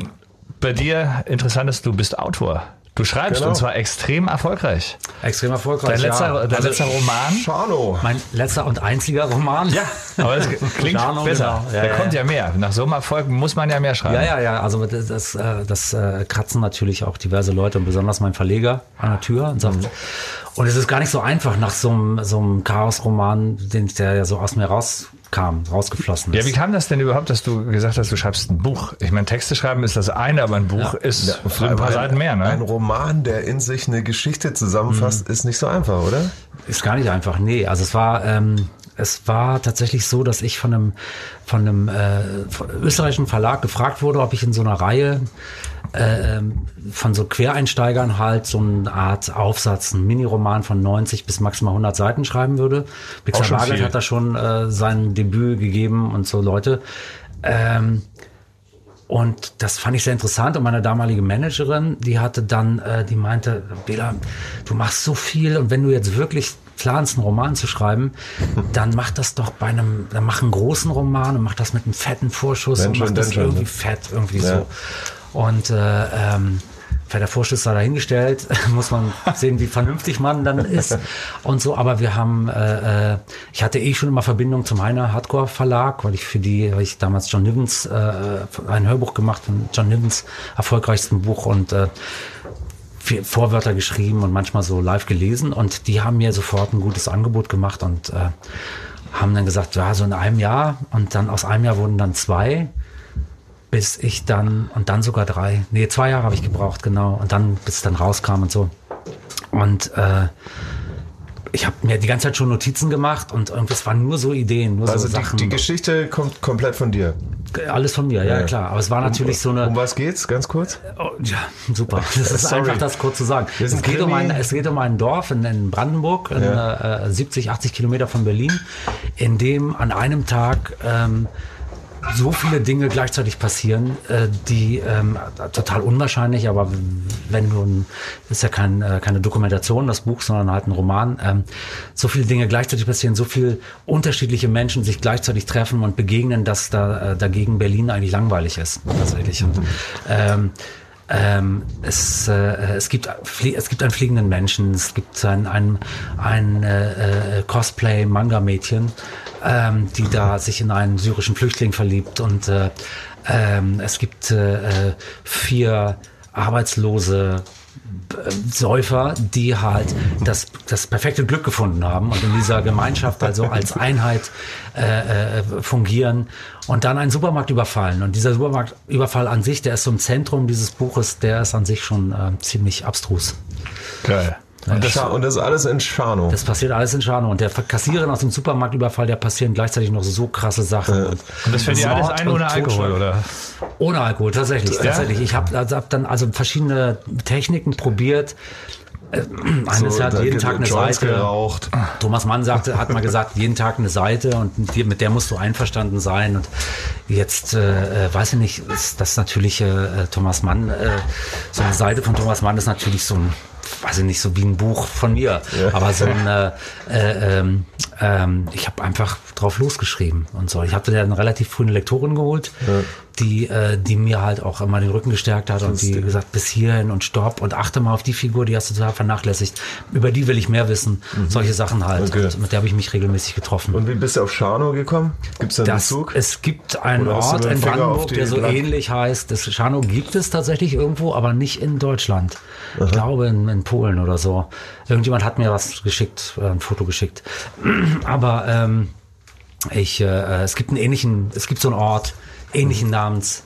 bei dir interessant ist, du bist Autor. Du schreibst Genau. und zwar extrem erfolgreich. Extrem erfolgreich. Dein letzter, ja. dein Also, letzter Roman. Schano. Mein letzter und einziger Roman. Ja. Aber es klingt Schano, besser. genau. Ja, da ja, kommt ja mehr. Nach so einem Erfolg muss man ja mehr schreiben. Ja, ja, ja. Also das, das, äh, das äh, kratzen natürlich auch diverse Leute und besonders mein Verleger an der Tür und sagt, und es ist gar nicht so einfach nach so einem, so einem Chaos-Roman, den der ja so aus mir rauskam, rausgeflossen Ja, ist. wie kam das denn überhaupt, dass du gesagt hast, du schreibst ein Buch? Ich meine, Texte schreiben ist das eine, aber ein Buch ist Ja, ein paar ein, Seiten mehr, Ein ne? Roman, der in sich eine Geschichte zusammenfasst, ist nicht so einfach, oder? Ist gar nicht einfach, nee. Also es war, ähm, es war tatsächlich so, dass ich von einem, von einem äh, von österreichischen Verlag gefragt wurde, ob ich in so einer Reihe äh, ähm, von so Quereinsteigern halt so eine Art Aufsatz, einen Miniroman von 90 bis maximal 100 Seiten schreiben würde. Pixar Bargeld hat da schon äh, sein Debüt gegeben und so Leute. Ähm, und das fand ich sehr interessant. Und meine damalige Managerin, die hatte dann, äh, die meinte, Bela, du machst so viel und wenn du jetzt wirklich planst, einen Roman zu schreiben, dann mach das doch bei einem, dann mach einen großen Roman und mach das mit einem fetten Vorschuss Wenn und mach das denn schon, irgendwie ne? fett, irgendwie Ja. so. Und äh, ähm, fetter Vorschuss sei dahingestellt, muss man sehen, wie vernünftig man dann ist und so. Aber wir haben, äh, äh, ich hatte eh schon immer Verbindung zum Heiner Hardcore Verlag, weil ich für die, weil ich damals John Nivens äh, ein Hörbuch gemacht von John Nivens erfolgreichsten Buch und äh, Vorwörter geschrieben und manchmal so live gelesen. Und die haben mir sofort ein gutes Angebot gemacht und äh, haben dann gesagt, ja, so in einem Jahr. Und dann aus einem Jahr wurden dann zwei bis ich dann und dann sogar drei, nee, zwei Jahre habe ich gebraucht, genau, und dann, bis es dann rauskam und so. Und äh, ich habe mir die ganze Zeit schon Notizen gemacht und irgendwie, es waren nur so Ideen, nur Also so die, Sachen. die Geschichte kommt komplett von dir. Alles von mir, ja, Ja. klar. Aber es war natürlich so eine. Um was geht's, ganz kurz? Oh, ja, super. Das ist Sorry. einfach das kurz zu sagen. Es geht, um ein, es geht um ein Dorf in, in Brandenburg, in, Ja. äh, 70, 80 Kilometer von Berlin, in dem an einem Tag ähm, so viele Dinge gleichzeitig passieren, äh, die ähm, total unwahrscheinlich, aber wenn du, ist ja kein, äh, keine Dokumentation, das Buch, sondern halt ein Roman, ähm, so viele Dinge gleichzeitig passieren, so viel unterschiedliche Menschen sich gleichzeitig treffen und begegnen, dass da äh, dagegen Berlin eigentlich langweilig ist, tatsächlich. Und, ähm, ähm, es, äh, es, gibt, es gibt einen fliegenden Menschen, es gibt ein, ein, ein äh, äh, Cosplay-Manga-Mädchen, ähm, die da sich in einen syrischen Flüchtling verliebt und äh, ähm, es gibt äh, äh, vier arbeitslose Säufer, die halt das, das perfekte Glück gefunden haben und in dieser Gemeinschaft also als Einheit äh, äh, fungieren und dann einen Supermarkt überfallen. Und dieser Supermarktüberfall an sich, der ist so im Zentrum dieses Buches, der ist an sich schon äh, ziemlich abstrus. Geil. Und das, und das ist alles in Schano. Das passiert alles in Schano. Und der Kassiererin aus dem Supermarktüberfall, der passieren gleichzeitig noch so krasse Sachen. Und und das fällt dir alles ein ohne Alkohol, oder? Ohne Alkohol, tatsächlich. tatsächlich. Ich habe also hab dann also verschiedene Techniken probiert. Äh, Eines So, hat jeden Tag eine Joints Seite. geraucht. Thomas Mann sagte, hat mal gesagt, jeden Tag eine Seite und die, mit der musst du einverstanden sein. Und jetzt, äh, äh, weiß ich nicht, ist das natürlich äh, äh, Thomas Mann, äh, so eine Seite von Thomas Mann ist natürlich so ein, weiß ich nicht, so wie ein Buch von mir. Aber so ein, äh, äh, ähm, ich habe einfach drauf losgeschrieben und so. Ich hatte ja eine relativ früh eine Lektorin geholt, die, äh, die mir halt auch immer den Rücken gestärkt hat und die gesagt, bis hierhin und stopp und achte mal auf die Figur, die hast du total vernachlässigt. Über die will ich mehr wissen. Solche Sachen halt. Okay. Und mit der habe ich mich regelmäßig getroffen. Und wie bist du auf Schano gekommen? Gibt's da einen Das, Bezug? es gibt einen Oder Ort in Brandenburg, der so Blatt- ähnlich heißt. Das Schano gibt es tatsächlich irgendwo, aber nicht in Deutschland. Ich glaube in, in Polen oder so. Irgendjemand hat mir was geschickt, äh, ein Foto geschickt. Aber ähm, ich, äh, es gibt einen ähnlichen, es gibt so einen Ort ähnlichen Namens.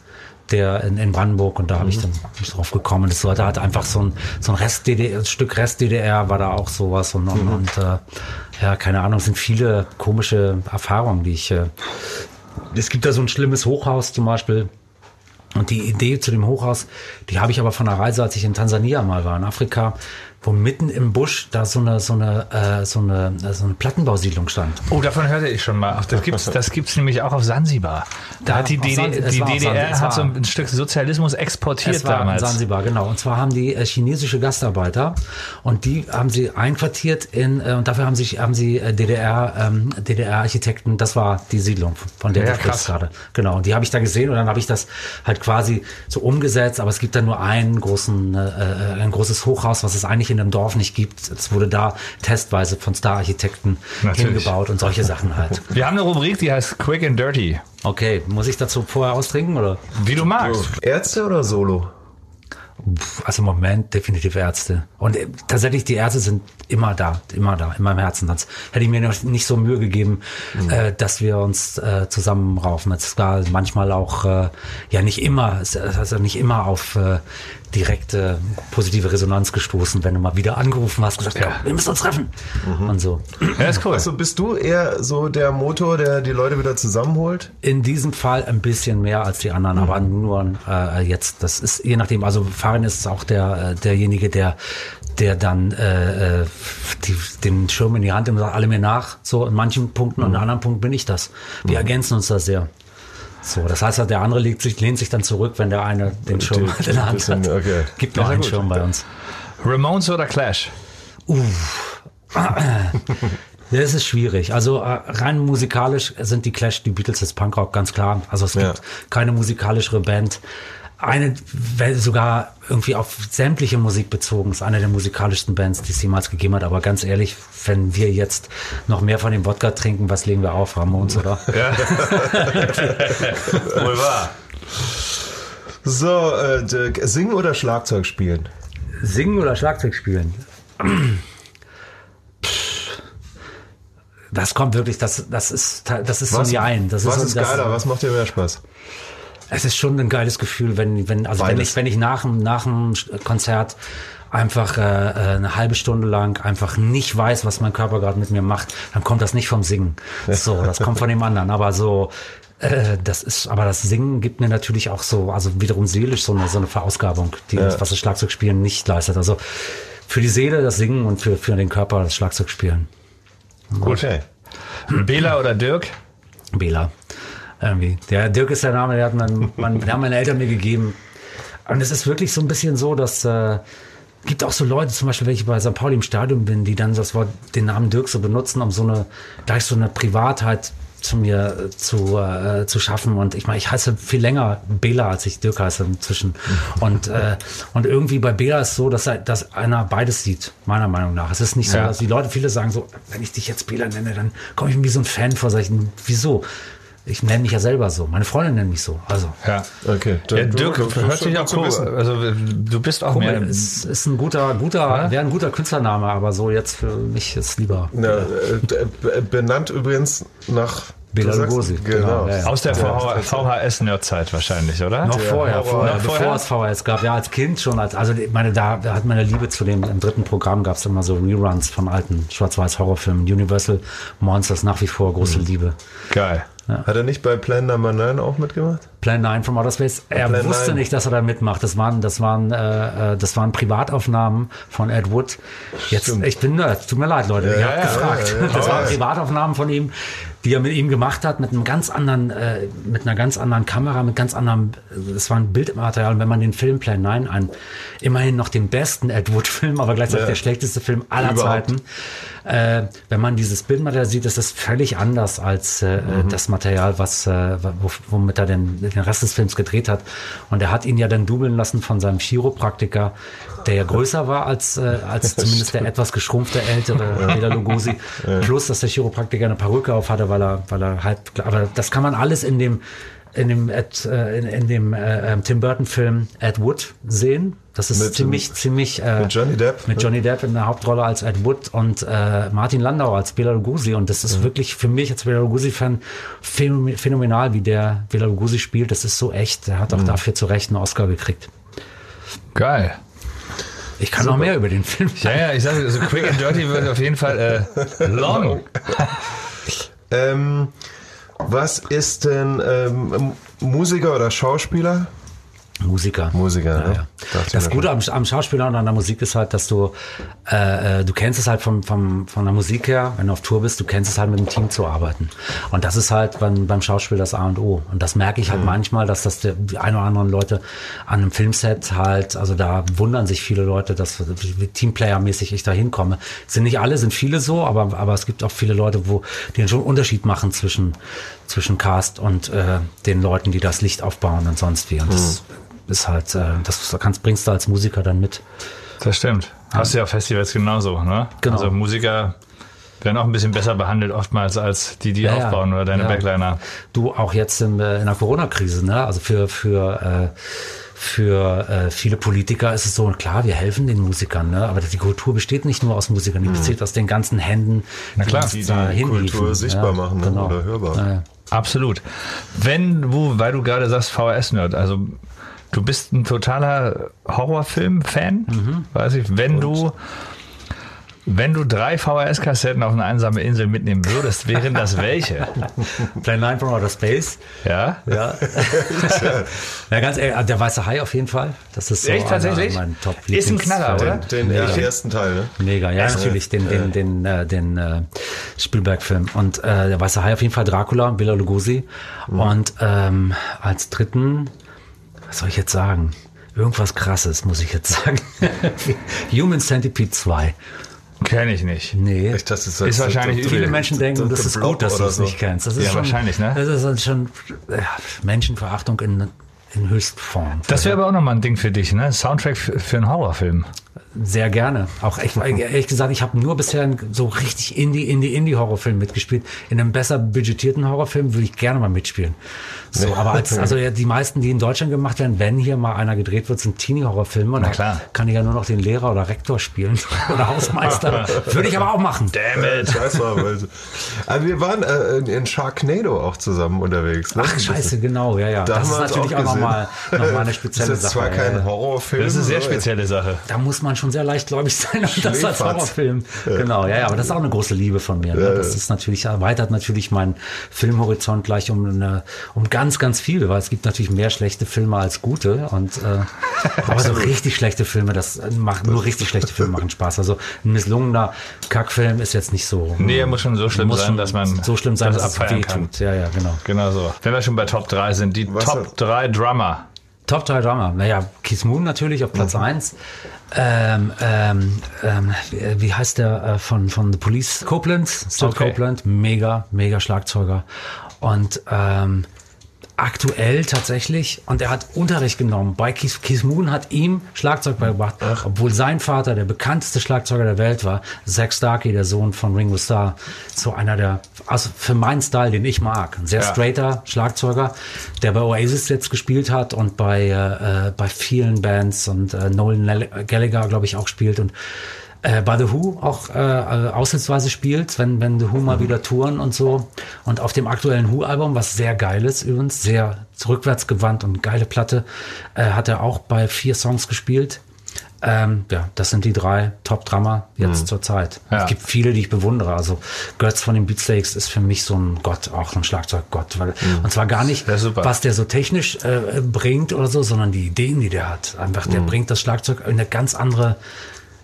Der in, in Brandenburg und da habe ich dann bin ich drauf gekommen. Das sollte halt einfach so ein, so ein Rest DDR, ein Stück Rest DDR war da auch sowas und, und, und äh, ja, keine Ahnung, es sind viele komische Erfahrungen, die ich äh, es gibt da so ein schlimmes Hochhaus zum Beispiel. Und die Idee zu dem Hochhaus, die habe ich aber von einer Reise, als ich in Tansania mal war, in Afrika. Wo mitten im Busch da so eine, so eine, äh, so eine, äh, so eine Plattenbausiedlung stand. Oh, davon hörte ich schon mal. Ach, das gibt's, das gibt's nämlich auch auf Sansibar. Da Ja, hat die, DD die DDR hat so ein Stück Sozialismus exportiert Es war damals. in Sansibar, genau. Und zwar haben die äh, chinesische Gastarbeiter und die haben sie einquartiert in, äh, und dafür haben sich, haben sie äh, DDR, ähm, DDR-Architekten, das war die Siedlung, von der Ja, du sprichst gerade. Genau. Und die habe ich da gesehen und dann habe ich das halt quasi so umgesetzt, aber es gibt da nur einen großen, äh, äh, ein großes Hochhaus, was es eigentlich in dem Dorf nicht gibt. Es wurde da testweise von Star-Architekten hingebaut und solche Sachen halt. Wir haben eine Rubrik, die heißt Quick and Dirty. Okay, muss ich dazu vorher austrinken oder? Wie du magst. Ärzte oder Solo? Also im Moment definitiv Ärzte. Und äh, tatsächlich, die Ärzte sind immer da, immer da, in meinem Herzen. Sonst hätte ich mir noch nicht so Mühe gegeben, äh, dass wir uns äh, zusammenraufen. Es war manchmal auch, äh, ja nicht immer, also nicht immer auf äh, direkte positive Resonanz gestoßen, wenn du mal wieder angerufen hast, gesagt, ja, wir müssen uns treffen. Und so. Ja, ist cool. Also bist du eher so der Motor, der die Leute wieder zusammenholt? In diesem Fall ein bisschen mehr als die anderen, aber nur äh, jetzt. Das ist je nachdem. Also Farin ist auch der äh, derjenige, der der dann äh, äh, die, den Schirm in die Hand nimmt und sagt, alle mir nach. So in manchen Punkten und in anderen Punkten bin ich das. Wir ergänzen uns da sehr. So, das heißt, der andere legt sich, lehnt sich dann zurück, wenn der eine den Schirm in der Hand hat. okay. Gibt noch Ja, einen gut. Schirm bei uns. Ramones oder Clash? Ja, es ist schwierig. Also äh, rein musikalisch sind die Clash, die Beatles des Punkrock, ganz klar. Also es Ja. gibt keine musikalischere Band. Eine, sogar irgendwie auf sämtliche Musik bezogen, ist eine der musikalischsten Bands, die es jemals gegeben hat. Aber ganz ehrlich, wenn wir jetzt noch mehr von dem Wodka trinken, was legen wir auf, Ramones, oder? Ja. Wohl wahr. So, äh, Dirk, singen oder Schlagzeug spielen? Singen oder Schlagzeug spielen? Das kommt wirklich, das, das ist, das ist so ein Jein. Das was so- ist das, geiler? Was macht dir mehr Spaß? Es ist schon ein geiles Gefühl, wenn, wenn, also wenn ich, wenn ich nach, dem- nach dem Konzert einfach äh, äh, eine halbe Stunde lang einfach nicht weiß, was mein Körper gerade mit mir macht, dann kommt das nicht vom Singen. So, das kommt von dem anderen. Aber so, äh, das ist, aber das Singen gibt mir natürlich auch so, also wiederum seelisch so eine, so eine Verausgabung, die das, was das Schlagzeugspielen nicht leistet. Also für die Seele das Singen und für, für den Körper das Schlagzeugspielen. Gut. Okay. Bela oder Dirk? Bela. Irgendwie. Der Dirk ist der Name, der hat mein, mein, der haben meine Eltern mir gegeben. Und es ist wirklich so ein bisschen so, dass äh, gibt auch so Leute, zum Beispiel, wenn ich bei St. Pauli im Stadion bin, die dann das Wort, den Namen Dirk so benutzen, um so eine, gleich so eine Privatheit zu mir äh, zu, äh, zu schaffen. Und ich meine, ich heiße viel länger Bela, als ich Dirk heiße inzwischen. Und, äh, und irgendwie bei Bela ist so, dass, er, dass einer beides sieht, meiner Meinung nach. Es ist nicht so, Ja. dass die Leute, viele sagen so, wenn ich dich jetzt Bela nenne, dann komme ich mir wie so ein Fan vor. Sag ich, wieso? Ich nenne mich ja selber so. Meine Freundin nennt mich so. Also, Ja. Okay. Ja, Dirk ist hört sich auch cool. Also du bist auch mehr. es ist ein guter, guter, wäre ein guter Künstlername, aber so jetzt für mich ist lieber Ja, äh, b- benannt übrigens nach Bela du Lugosi. Genau. ja, ja. Aus der VHS-Nerdzeit wahrscheinlich, oder? Noch vorher, Horror. vorher Noch bevor vorher? es VHS gab. Ja, als Kind schon. Als, also ich meine, da hat meine Liebe zu dem, im dritten Programm gab es immer so Reruns von alten Schwarz-Weiß-Horrorfilmen. Universal Monsters nach wie vor große Liebe. Geil. Hat er nicht bei Plan Number 9 auch mitgemacht? Plan 9 from Outer Space. Er Plan wusste 9. nicht, dass er da mitmacht. Das waren, das waren, äh, äh, das waren Privataufnahmen von Ed Wood. Jetzt, ich bin, äh, tut mir leid, Leute, ihr Ja, habt ja, gefragt. ja, ja, das ja. waren Privataufnahmen von ihm, die er mit ihm gemacht hat, mit einem ganz anderen, äh, mit einer ganz anderen Kamera, mit ganz anderem, äh, das war ein Bildmaterial. Und wenn man den Film Plan 9 an, immerhin noch den besten Ed Wood Film, aber gleichzeitig Ja. der schlechteste Film aller Überhaupt. Zeiten. Äh, wenn man dieses Bildmaterial sieht, ist das völlig anders als äh, Mhm. das Material, was, äh, wo, womit er den, den Rest des Films gedreht hat. Und er hat ihn ja dann dubeln lassen von seinem Chiropraktiker, der ja größer war als, äh, als zumindest der etwas geschrumpfte ältere Peter Lugosi. Plus, dass der Chiropraktiker eine Perücke auf hatte, weil er, weil er halt, aber das kann man alles in dem, in dem, Ed, äh, in, in dem äh, ähm, Tim Burton Film Ed Wood sehen. Das ist Mit- ziemlich, ziemlich, äh, mit Johnny Depp, Mit ne? Johnny Depp in der Hauptrolle als Ed Wood und äh, Martin Landau als Bela Lugosi. Und das ist wirklich für mich als Bela Lugosi-Fan phänomen- phänomenal, wie der Bela Lugosi spielt. Das ist so echt. Der hat auch dafür zu Recht einen Oscar gekriegt. Geil. Ich kann noch mehr über den Film Ja, ja, ich sage, also Quick and Dirty wird auf jeden Fall äh, long. Ähm, was ist denn ähm, Musiker oder Schauspieler? Musiker. Musiker, ja, ja. Das mir Gute am, am Schauspieler und an der Musik ist halt, dass du, äh, äh, du kennst es halt vom, vom, von der Musik her, wenn du auf Tour bist, du kennst es halt mit dem Team zu arbeiten. Und das ist halt beim, beim Schauspiel das A und O. Und das merke ich halt Mhm. manchmal, dass das der, die ein oder anderen Leute an einem Filmset halt, also da wundern sich viele Leute, dass Teamplayer-mäßig ich da hinkomme. Sind nicht alle, sind viele so, aber, aber es gibt auch viele Leute, wo die dann schon einen Unterschied machen zwischen, zwischen Cast und äh, den Leuten, die das Licht aufbauen und sonst wie. Und das Mhm. Ist halt, äh, das kannst, bringst du als Musiker dann mit. Das stimmt. Hast du ja auf Festivals genauso, ne? Genau. Also Musiker werden auch ein bisschen besser behandelt oftmals als die, die Ja, ja. aufbauen oder deine Ja. Backliner. Du auch jetzt in, äh, in der Corona-Krise, ne? Also für, für, äh, für äh, viele Politiker ist es so, klar, wir helfen den Musikern, ne? aber die Kultur besteht nicht nur aus Musikern, die besteht aus den ganzen Händen, Na klar. uns Die die Kultur sichtbar machen, ne? oder hörbar. Ja, ja. Absolut. Wenn du, weil du gerade sagst VHS-Nerd, also du bist ein totaler Horrorfilm-Fan, Mhm. weiß ich. Wenn du, wenn du drei VHS-Kassetten auf eine einsame Insel mitnehmen würdest, wären das welche? Plan 9 from Outer Space. Ja? Ja. ja, ganz ehrlich, der weiße Hai auf jeden Fall. Das ist so Echt, tatsächlich? Mein top Ist ein Knaller, oder? Den Mega. ersten Teil, ne? Mega, ja, natürlich, den, den, den, äh, den äh, Spielberg-Film. Und äh, der Weiße Hai auf jeden Fall Dracula, Bela Lugosi. Und ähm, als dritten, was soll ich jetzt sagen? Irgendwas krasses, muss ich jetzt sagen. Human Centipede 2. Kenn ich nicht. Nee. Ich dachte, das Ist wahrscheinlich- Viele Menschen denken, das The ist gut, dass du oder es so. nicht kennst. Das ist Ja, schon, wahrscheinlich, ne? Das ist schon ja, Menschenverachtung in, in Höchstform. Das wäre aber auch nochmal ein Ding für dich, ne? Soundtrack für, für einen Horrorfilm. Sehr gerne. Auch echt, ehrlich gesagt, ich habe nur bisher so richtig Indie, Indie, Indie-Horrorfilm mitgespielt. In einem besser budgetierten Horrorfilm würde ich gerne mal mitspielen. So, aber als, also ja, die meisten, die in Deutschland gemacht werden, wenn hier mal einer gedreht wird, sind Teenie-Horrorfilme. Und Na da klar. kann ich ja nur noch den Lehrer oder Rektor spielen oder Hausmeister. würde ich aber auch machen. Damn it. Scheiß mal, weil- Aber wir waren äh, in- in Sharknado auch zusammen unterwegs. Ne? Ach, scheiße, genau, ja, ja. Da das haben ist natürlich auch auch nochmal noch mal eine Das spezielle ist Sache. zwar ja, kein ja. Horrorfilm. Das ist eine sehr spezielle Sache. Da muss man schon sehr leichtgläubig sein und das als. Horrorfilm. Genau, ja, ja, aber das ist auch eine große Liebe von mir. Ne? Das ist natürlich, erweitert natürlich meinen Filmhorizont gleich um eine, um ganz, ganz viel, weil es gibt natürlich mehr schlechte Filme als gute und äh, aber so richtig schlechte Filme, das macht nur richtig schlechte Filme machen Spaß. Also ein misslungener Kackfilm ist jetzt nicht so. Nee, er muss schon so schlimm sein, dass man so schlimm sein, das dass es abfeiern kann. tut. Ja, ja, genau. Genau so. Wenn wir schon bei Top 3 sind, die Was Top denn? 3 Drummer. Top 3 Drama. Naja, Keith Moon natürlich auf Platz 1. Ähm, ähm, ähm, wie wie heißt der äh, von, von The Police? Copeland. Stuart Okay. Copeland. Mega, mega Schlagzeuger. Und ähm, aktuell tatsächlich, und er hat Unterricht genommen. Bei Keith, Keith Moon, hat ihm Schlagzeug beigebracht, obwohl sein Vater der bekannteste Schlagzeuger der Welt war, Zach Starkey, der Sohn von Ringo Starr, so einer der, also für meinen Style, den ich mag, ein sehr Ja. straighter Schlagzeuger, der bei Oasis jetzt gespielt hat und bei, äh, bei vielen Bands und äh, Nolan Gallagher, glaube ich, auch spielt. Und äh, bei The Who auch äh, äh, ausnahmsweise spielt, wenn, wenn The Who mal wieder touren und so. Und auf dem aktuellen Who-Album, was sehr geil ist übrigens, sehr rückwärtsgewandt und geile Platte, äh, hat er auch bei vier Songs gespielt. Ähm, ja, das sind die drei Top-Drummer jetzt zur Zeit. Ja. Es gibt viele, die ich bewundere. Also Götz von den Beatsteaks ist für mich so ein Gott, auch ein Schlagzeuggott. Weil, Und zwar gar nicht, was der so technisch äh, bringt oder so, sondern die Ideen, die der hat. Einfach, der bringt das Schlagzeug in eine ganz andere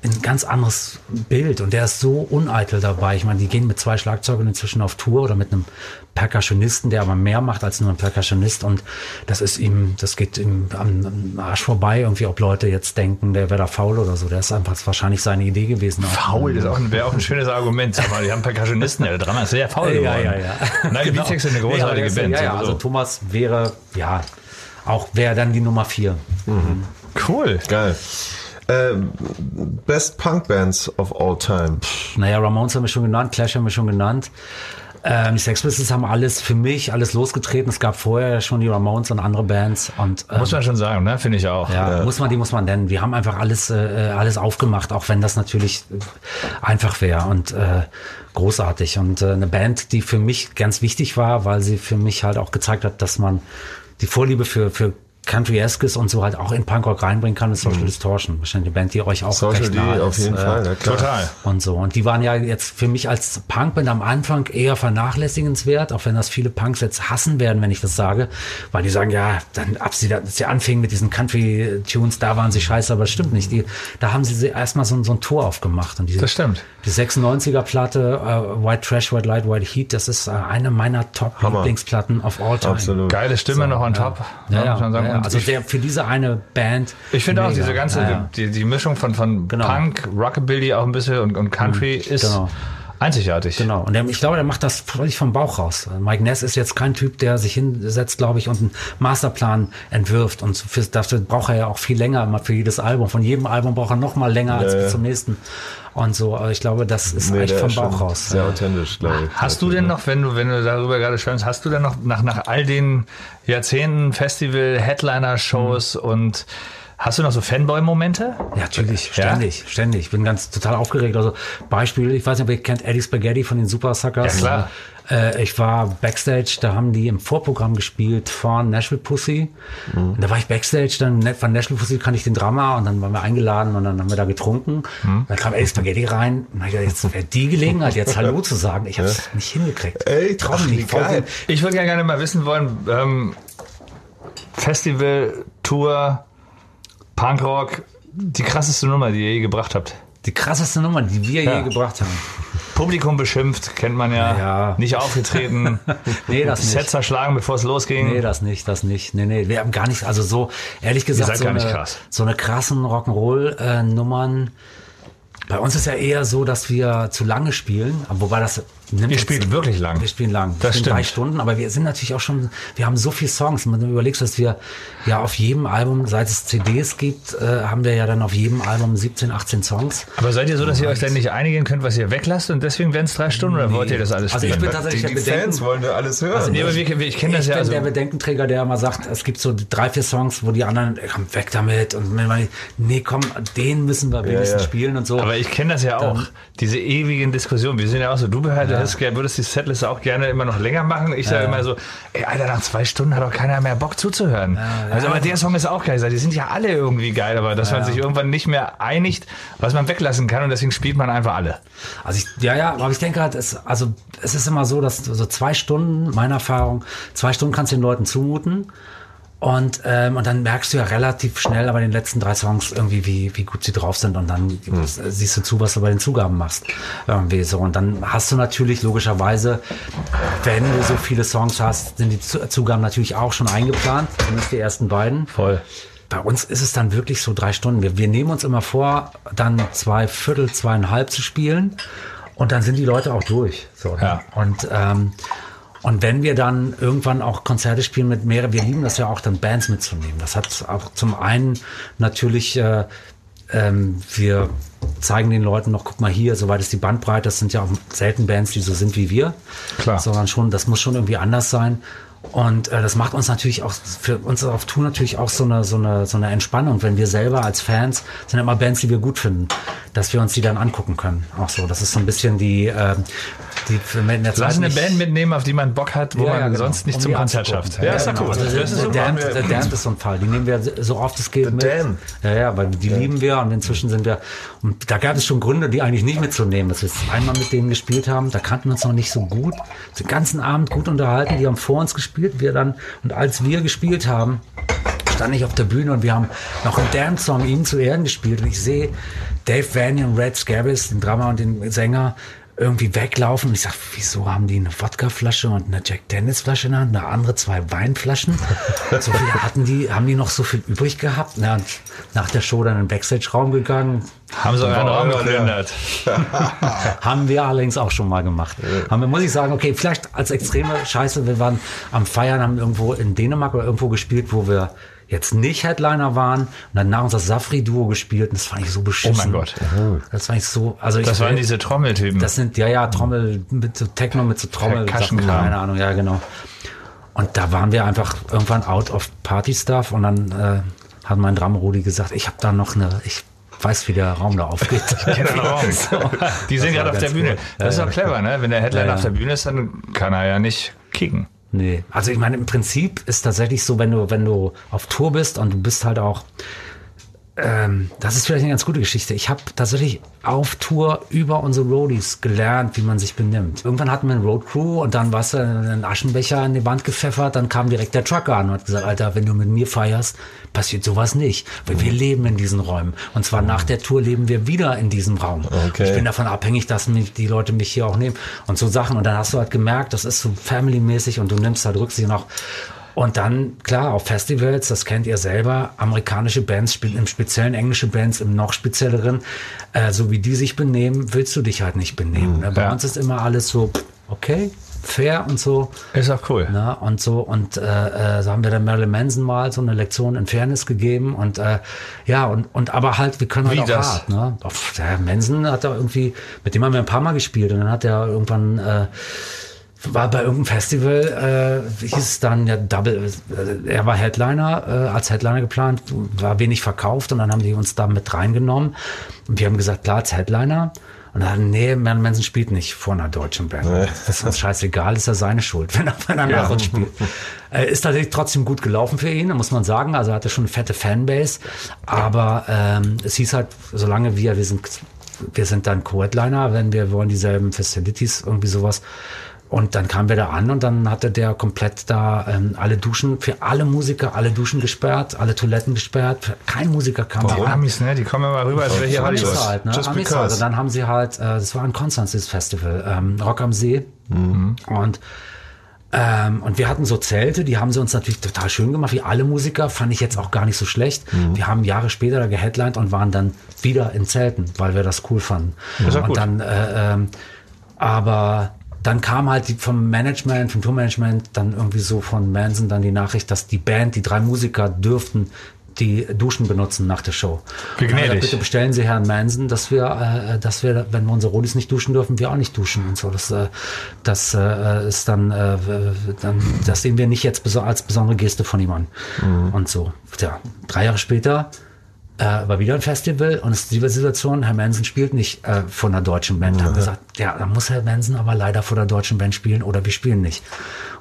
ein ganz anderes Bild und der ist so uneitel dabei. Ich meine, die gehen mit zwei Schlagzeugern inzwischen auf Tour oder mit einem Percussionisten, der aber mehr macht als nur ein Percussionist und das ist ihm, das geht ihm am, Arsch vorbei, irgendwie, ob Leute jetzt denken, der wäre da faul oder so. Der ist einfach wahrscheinlich seine Idee gewesen. Faul ist auch ein, wäre auch ein schönes Argument. Sag mal, die haben Percussionisten, ja, der Drummer ist sehr faul Ja, geworden. ja, ja. Nein, die Genau. Beatsteaks sind eine aber großartige ist- Band. Ja, ja, also Thomas wäre, ja, auch wäre dann die Nummer vier. cool. Geil. Ähm, Best Punk Bands of all time. Naja, Ramones haben wir schon genannt, Clash haben wir schon genannt. Ähm, die Sex Pistols haben alles für mich alles losgetreten. Es gab vorher schon die Ramones und andere Bands und ähm, Muss man schon sagen, ne? Finde ich auch. ja, muss man, die muss man nennen. Wir haben einfach alles, äh, alles aufgemacht, auch wenn das natürlich äh, einfach wäre und äh, großartig. Und äh, eine Band, die für mich ganz wichtig war, weil sie für mich halt auch gezeigt hat, dass man die Vorliebe für, für Country-eskes und so halt auch in Punkrock reinbringen kann, ist Social Distortion. Wahrscheinlich eine Band, die euch auch Mhm. Social recht D nahe auf jeden äh, Fall, ja klar. Total. und so. Und die waren ja jetzt für mich als Punkband am Anfang eher vernachlässigenswert, auch wenn das viele Punks jetzt hassen werden, wenn ich das sage, weil die sagen, ja, dann ab sie, als sie anfingen mit diesen Country-Tunes, da waren sie scheiße, aber das stimmt nicht. Die, da haben sie erstmal so, so ein Tor aufgemacht. Und diese, Das stimmt. Die 96er-Platte, äh, White Trash, White Light, White Heat, das ist äh, eine meiner Top-Lieblingsplatten of all time. Absolut. Geile Stimme noch on top. Ja, ja, muss man sagen. Ja, Und also der, für diese eine Band. ich finde auch diese ganze, Ja, ja. Die, die Mischung von, von Genau. Punk, Rockabilly auch ein bisschen und, und Country ist genau. Einzigartig. Genau. Und der, ich glaube, der macht das völlig vom Bauch raus. Mike Ness ist jetzt kein Typ, der sich hinsetzt, glaube ich, und einen Masterplan entwirft. Und für, dafür braucht er ja auch viel länger immer für jedes Album. Von jedem Album braucht er noch mal länger als Ja, ja. zum nächsten. Und so. Aber ich glaube, das ist Nee, echt vom ist Bauch raus. Sehr authentisch, glaube ich. Hast du denn noch, wenn du, wenn du darüber gerade schwärmst, hast du denn noch nach, nach all den Jahrzehnten Festival, Headliner-Shows Mhm. und hast du noch so Fanboy-Momente? Ja, natürlich, Ja? ständig, ständig. Ich bin ganz total aufgeregt. Also Beispiel, ich weiß nicht, ob ihr kennt Eddie Spaghetti von den Super Suckers. Ja, klar. Äh, ich war Backstage, da haben die im Vorprogramm gespielt von Nashville Pussy. Mhm. Und da war ich Backstage, dann ne- von Nashville Pussy kannte ich den Drama und dann waren wir eingeladen und dann haben wir da getrunken. Mhm. Dann kam Eddie Spaghetti rein und hab ich gedacht, jetzt wäre die Gelegenheit, jetzt Hallo zu sagen. Ich habe es nicht hingekriegt. Ey, trau Ach, mich, die voll- geil. Ich würde ja gerne mal wissen wollen, ähm, Festival, Tour, Punkrock, die krasseste Nummer, die ihr je gebracht habt. Die krasseste Nummer, die wir Ja. je gebracht haben. Publikum beschimpft, kennt man ja. Ja. Nicht aufgetreten. Nee, das nicht. Set zerschlagen, bevor es losging. Nee, das nicht, das nicht. Nee, nee, wir haben gar nicht, also so, ehrlich gesagt, so, gar nicht eine, krass. so eine krassen Rock'n'Roll-Nummern. Bei uns ist ja eher so, dass wir zu lange spielen, wobei das uns- spielt wirklich lang. Wir spielen lang. Wir Das spielen drei stimmt. Stunden, aber wir sind natürlich auch schon, wir haben so viele Songs. Wenn du überlegst, dass wir ja auf jedem Album, seit es CDs gibt, äh, haben wir ja dann auf jedem Album 17, 18 Songs. Aber seid ihr so, dass ihr euch dann nicht einigen könnt, was ihr weglasst und deswegen werden es drei Stunden oder wollt ihr das alles Also ich spielen? bin tatsächlich Die, der die Fans Bedenken. wollen ja alles hören. Also nee, aber wir, ich kenne das ich ja. bin Also, der Bedenkenträger, der immer sagt, es gibt so drei, vier Songs, wo die anderen, komm weg damit. Und wenn man, nee, komm, den müssen wir wenigstens ja. spielen und so. aber ich kenne das ja auch, diese ewigen Diskussionen. Wir sind ja auch so, du halt, gerne- würdest die Setliste auch gerne immer noch länger machen. Ich sage immer so, ey, Alter, nach zwei Stunden hat doch keiner mehr Bock zuzuhören. Also, aber der Song ist auch geil. Die sind ja alle irgendwie geil, aber dass man sich irgendwann nicht mehr einigt, was man weglassen kann und deswegen spielt man einfach alle. Also ich, ja, ja, aber ich denke halt, es, also es ist immer so, dass so zwei Stunden, meine Erfahrung, zwei Stunden kannst du den Leuten zumuten. Und, ähm, und dann merkst du ja relativ schnell aber in den letzten drei Songs irgendwie, wie, wie gut sie drauf sind. Und dann äh, siehst du zu, was du bei den Zugaben machst. Irgendwie so. Und dann hast du natürlich logischerweise, wenn du so viele Songs hast, sind die Zu- Zugaben natürlich auch schon eingeplant. Zumindest die ersten beiden. Voll. Bei uns ist es dann wirklich so drei Stunden. Wir, wir nehmen uns immer vor, dann zwei Viertel, zweieinhalb zu spielen. Und dann sind die Leute auch durch. So, ne? Ja. Und, ähm, und wenn wir dann irgendwann auch Konzerte spielen mit mehreren, wir lieben das ja auch, dann Bands mitzunehmen. Das hat auch zum einen natürlich, äh, ähm, wir zeigen den Leuten noch, guck mal hier, soweit ist die Bandbreite, das sind ja auch selten Bands, die so sind wie wir. Klar. Sondern schon, das muss schon irgendwie anders sein. Und äh, das macht uns natürlich auch, für uns auf Tour natürlich auch so eine, so, eine, so eine Entspannung, wenn wir selber als Fans, sind immer Bands, die wir gut finden, dass wir uns die dann angucken können. Auch so, das ist so ein bisschen die, ähm, die für wenn jetzt Lass eine nicht- Band mitnehmen, auf die man Bock hat, wo Ja, man ja, genau. sonst nicht Um zum Konzert schafft. Ja, ist ja genau. cool. Also, Das ist The. Damned, The Damned ist so ein Fall. Die nehmen wir so oft es geht mit. Damned. Ja, ja, weil die lieben wir und inzwischen sind wir. Und da gab es schon Gründe, die eigentlich nicht mitzunehmen, dass wir einmal mit denen gespielt haben. Da kannten wir uns noch nicht so gut. Den ganzen Abend gut unterhalten. Die haben vor uns gespielt, wir dann. Und als wir gespielt haben, stand ich auf der Bühne und wir haben noch einen Damned-Song ihnen zu Ehren gespielt. Und ich sehe Dave Vanian und Red Scabbis, den Drummer und den Sänger, irgendwie weglaufen. Und ich sag, wieso haben die eine Wodkaflasche und eine Jack Dennis Flasche in der Hand, eine andere zwei Weinflaschen? so viel hatten die, haben die noch so viel übrig gehabt? Na, und nach der Show dann in den Backstage-Raum gegangen. Haben sie euren Raum geplündert. Haben wir allerdings auch schon mal gemacht. Haben wir, muss ich sagen, okay, vielleicht als extreme Scheiße, wir waren am Feiern, haben irgendwo in Dänemark oder irgendwo gespielt, wo wir jetzt nicht Headliner waren und dann nach uns das Safri-Duo gespielt und das fand ich so beschissen. Oh mein Gott. Das fand ich so, also ich Das waren will- diese Trommeltypen. das sind, ja, ja, Trommel, mit so Techno, mit so Trommel, Percussion-Kram. keine Ahnung, ja, genau. Und da waren wir einfach irgendwann out of Party-Stuff und dann äh, hat mein Drummer-Rudi gesagt, ich habe da noch eine, ich weiß, wie der Raum da aufgeht. Kennt den Raum. Die sind gerade auf der Bühne. cool. Das ist Ja, doch clever, ne? Wenn der Headliner Ja, ja. auf der Bühne ist, dann kann er ja nicht kicken. Nee, also ich meine, im Prinzip ist tatsächlich so, wenn du, wenn du auf Tour bist und du bist halt auch, ähm, das ist vielleicht eine ganz gute Geschichte. Ich habe tatsächlich auf Tour über unsere Roadies gelernt, wie man sich benimmt. Irgendwann hatten wir eine Road Crew und dann warst du einen Aschenbecher in die Wand gepfeffert, dann kam direkt der Trucker an und hat gesagt, Alter, wenn du mit mir feierst, passiert sowas nicht. Weil wir leben in diesen Räumen. Und zwar nach der Tour leben wir wieder in diesem Raum. Okay. Ich bin davon abhängig, dass mich die Leute mich hier auch nehmen und so Sachen. Und dann hast du halt gemerkt, das ist so family-mäßig und du nimmst halt Rücksicht noch. Und dann, klar, auf Festivals, das kennt ihr selber, amerikanische Bands spielen im Speziellen, englische Bands im noch spezielleren. Äh, so wie die sich benehmen, willst du dich halt nicht benehmen. ne? Bei ja. uns ist immer alles so, okay, fair und so. Ist auch cool. Ne? Und so, und äh, äh, so haben wir dann Marilyn Manson mal so eine Lektion in Fairness gegeben. Und äh, ja, und, und aber halt, wir können halt Wie auch das? hart. Ne? Der Manson hat da irgendwie, mit dem haben wir ein paar Mal gespielt und dann hat er irgendwann äh, war bei irgendeinem Festival, äh, hieß es dann ja Double, äh, er war Headliner, äh, als Headliner geplant, war wenig verkauft und dann haben die uns da mit reingenommen und wir haben gesagt, klar, als Headliner. Und dann, nee, Marilyn Manson spielt nicht vor einer deutschen Band. Das ist uns scheißegal, ist ja seine Schuld, wenn er, wenn er nach uns spielt. Äh, ist tatsächlich trotzdem gut gelaufen für ihn, muss man sagen. Also er hatte schon eine fette Fanbase. Aber ähm, es hieß halt, solange wir, wir sind, wir sind dann Co-Headliner, wenn wir wollen dieselben Facilities, irgendwie sowas. Und dann kamen wir da an und dann hatte der komplett da ähm, alle Duschen, für alle Musiker alle Duschen gesperrt, alle Toiletten gesperrt. Kein Musiker kam Die da. Amis, ne? Die kommen immer rüber, als wäre hier Amis Hollywood. halt, ne? Just Amis because. halt. Und dann haben sie halt, äh, das war in Konstanz, dieses Festival, ähm, Rock am See. Und ähm, und wir hatten so Zelte, die haben sie uns natürlich total schön gemacht, wie alle Musiker, fand ich jetzt auch gar nicht so schlecht. Wir haben Jahre später da geheadlined und waren dann wieder in Zelten, weil wir das cool fanden. auch und gut. dann, äh, ähm, aber dann kam halt die, vom Management, vom Tourmanagement, dann irgendwie so von Manson dann die Nachricht, dass die Band, die drei Musiker dürften die Duschen benutzen nach der Show. Wie gnädig. Bitte bestellen Sie Herrn Manson, dass wir, äh, dass wir, wenn wir unsere Rodis nicht duschen dürfen, wir auch nicht duschen und so. Das, äh, das äh, ist dann, äh, dann, das sehen wir nicht jetzt als besondere Geste von ihm an. Und so. Tja, drei Jahre später äh, war wieder ein Festival und es ist die Situation, Herr Manson spielt nicht äh, von einer deutschen Band. Haben gesagt, ja, dann muss Herr Manson aber leider vor der deutschen Band spielen oder wir spielen nicht.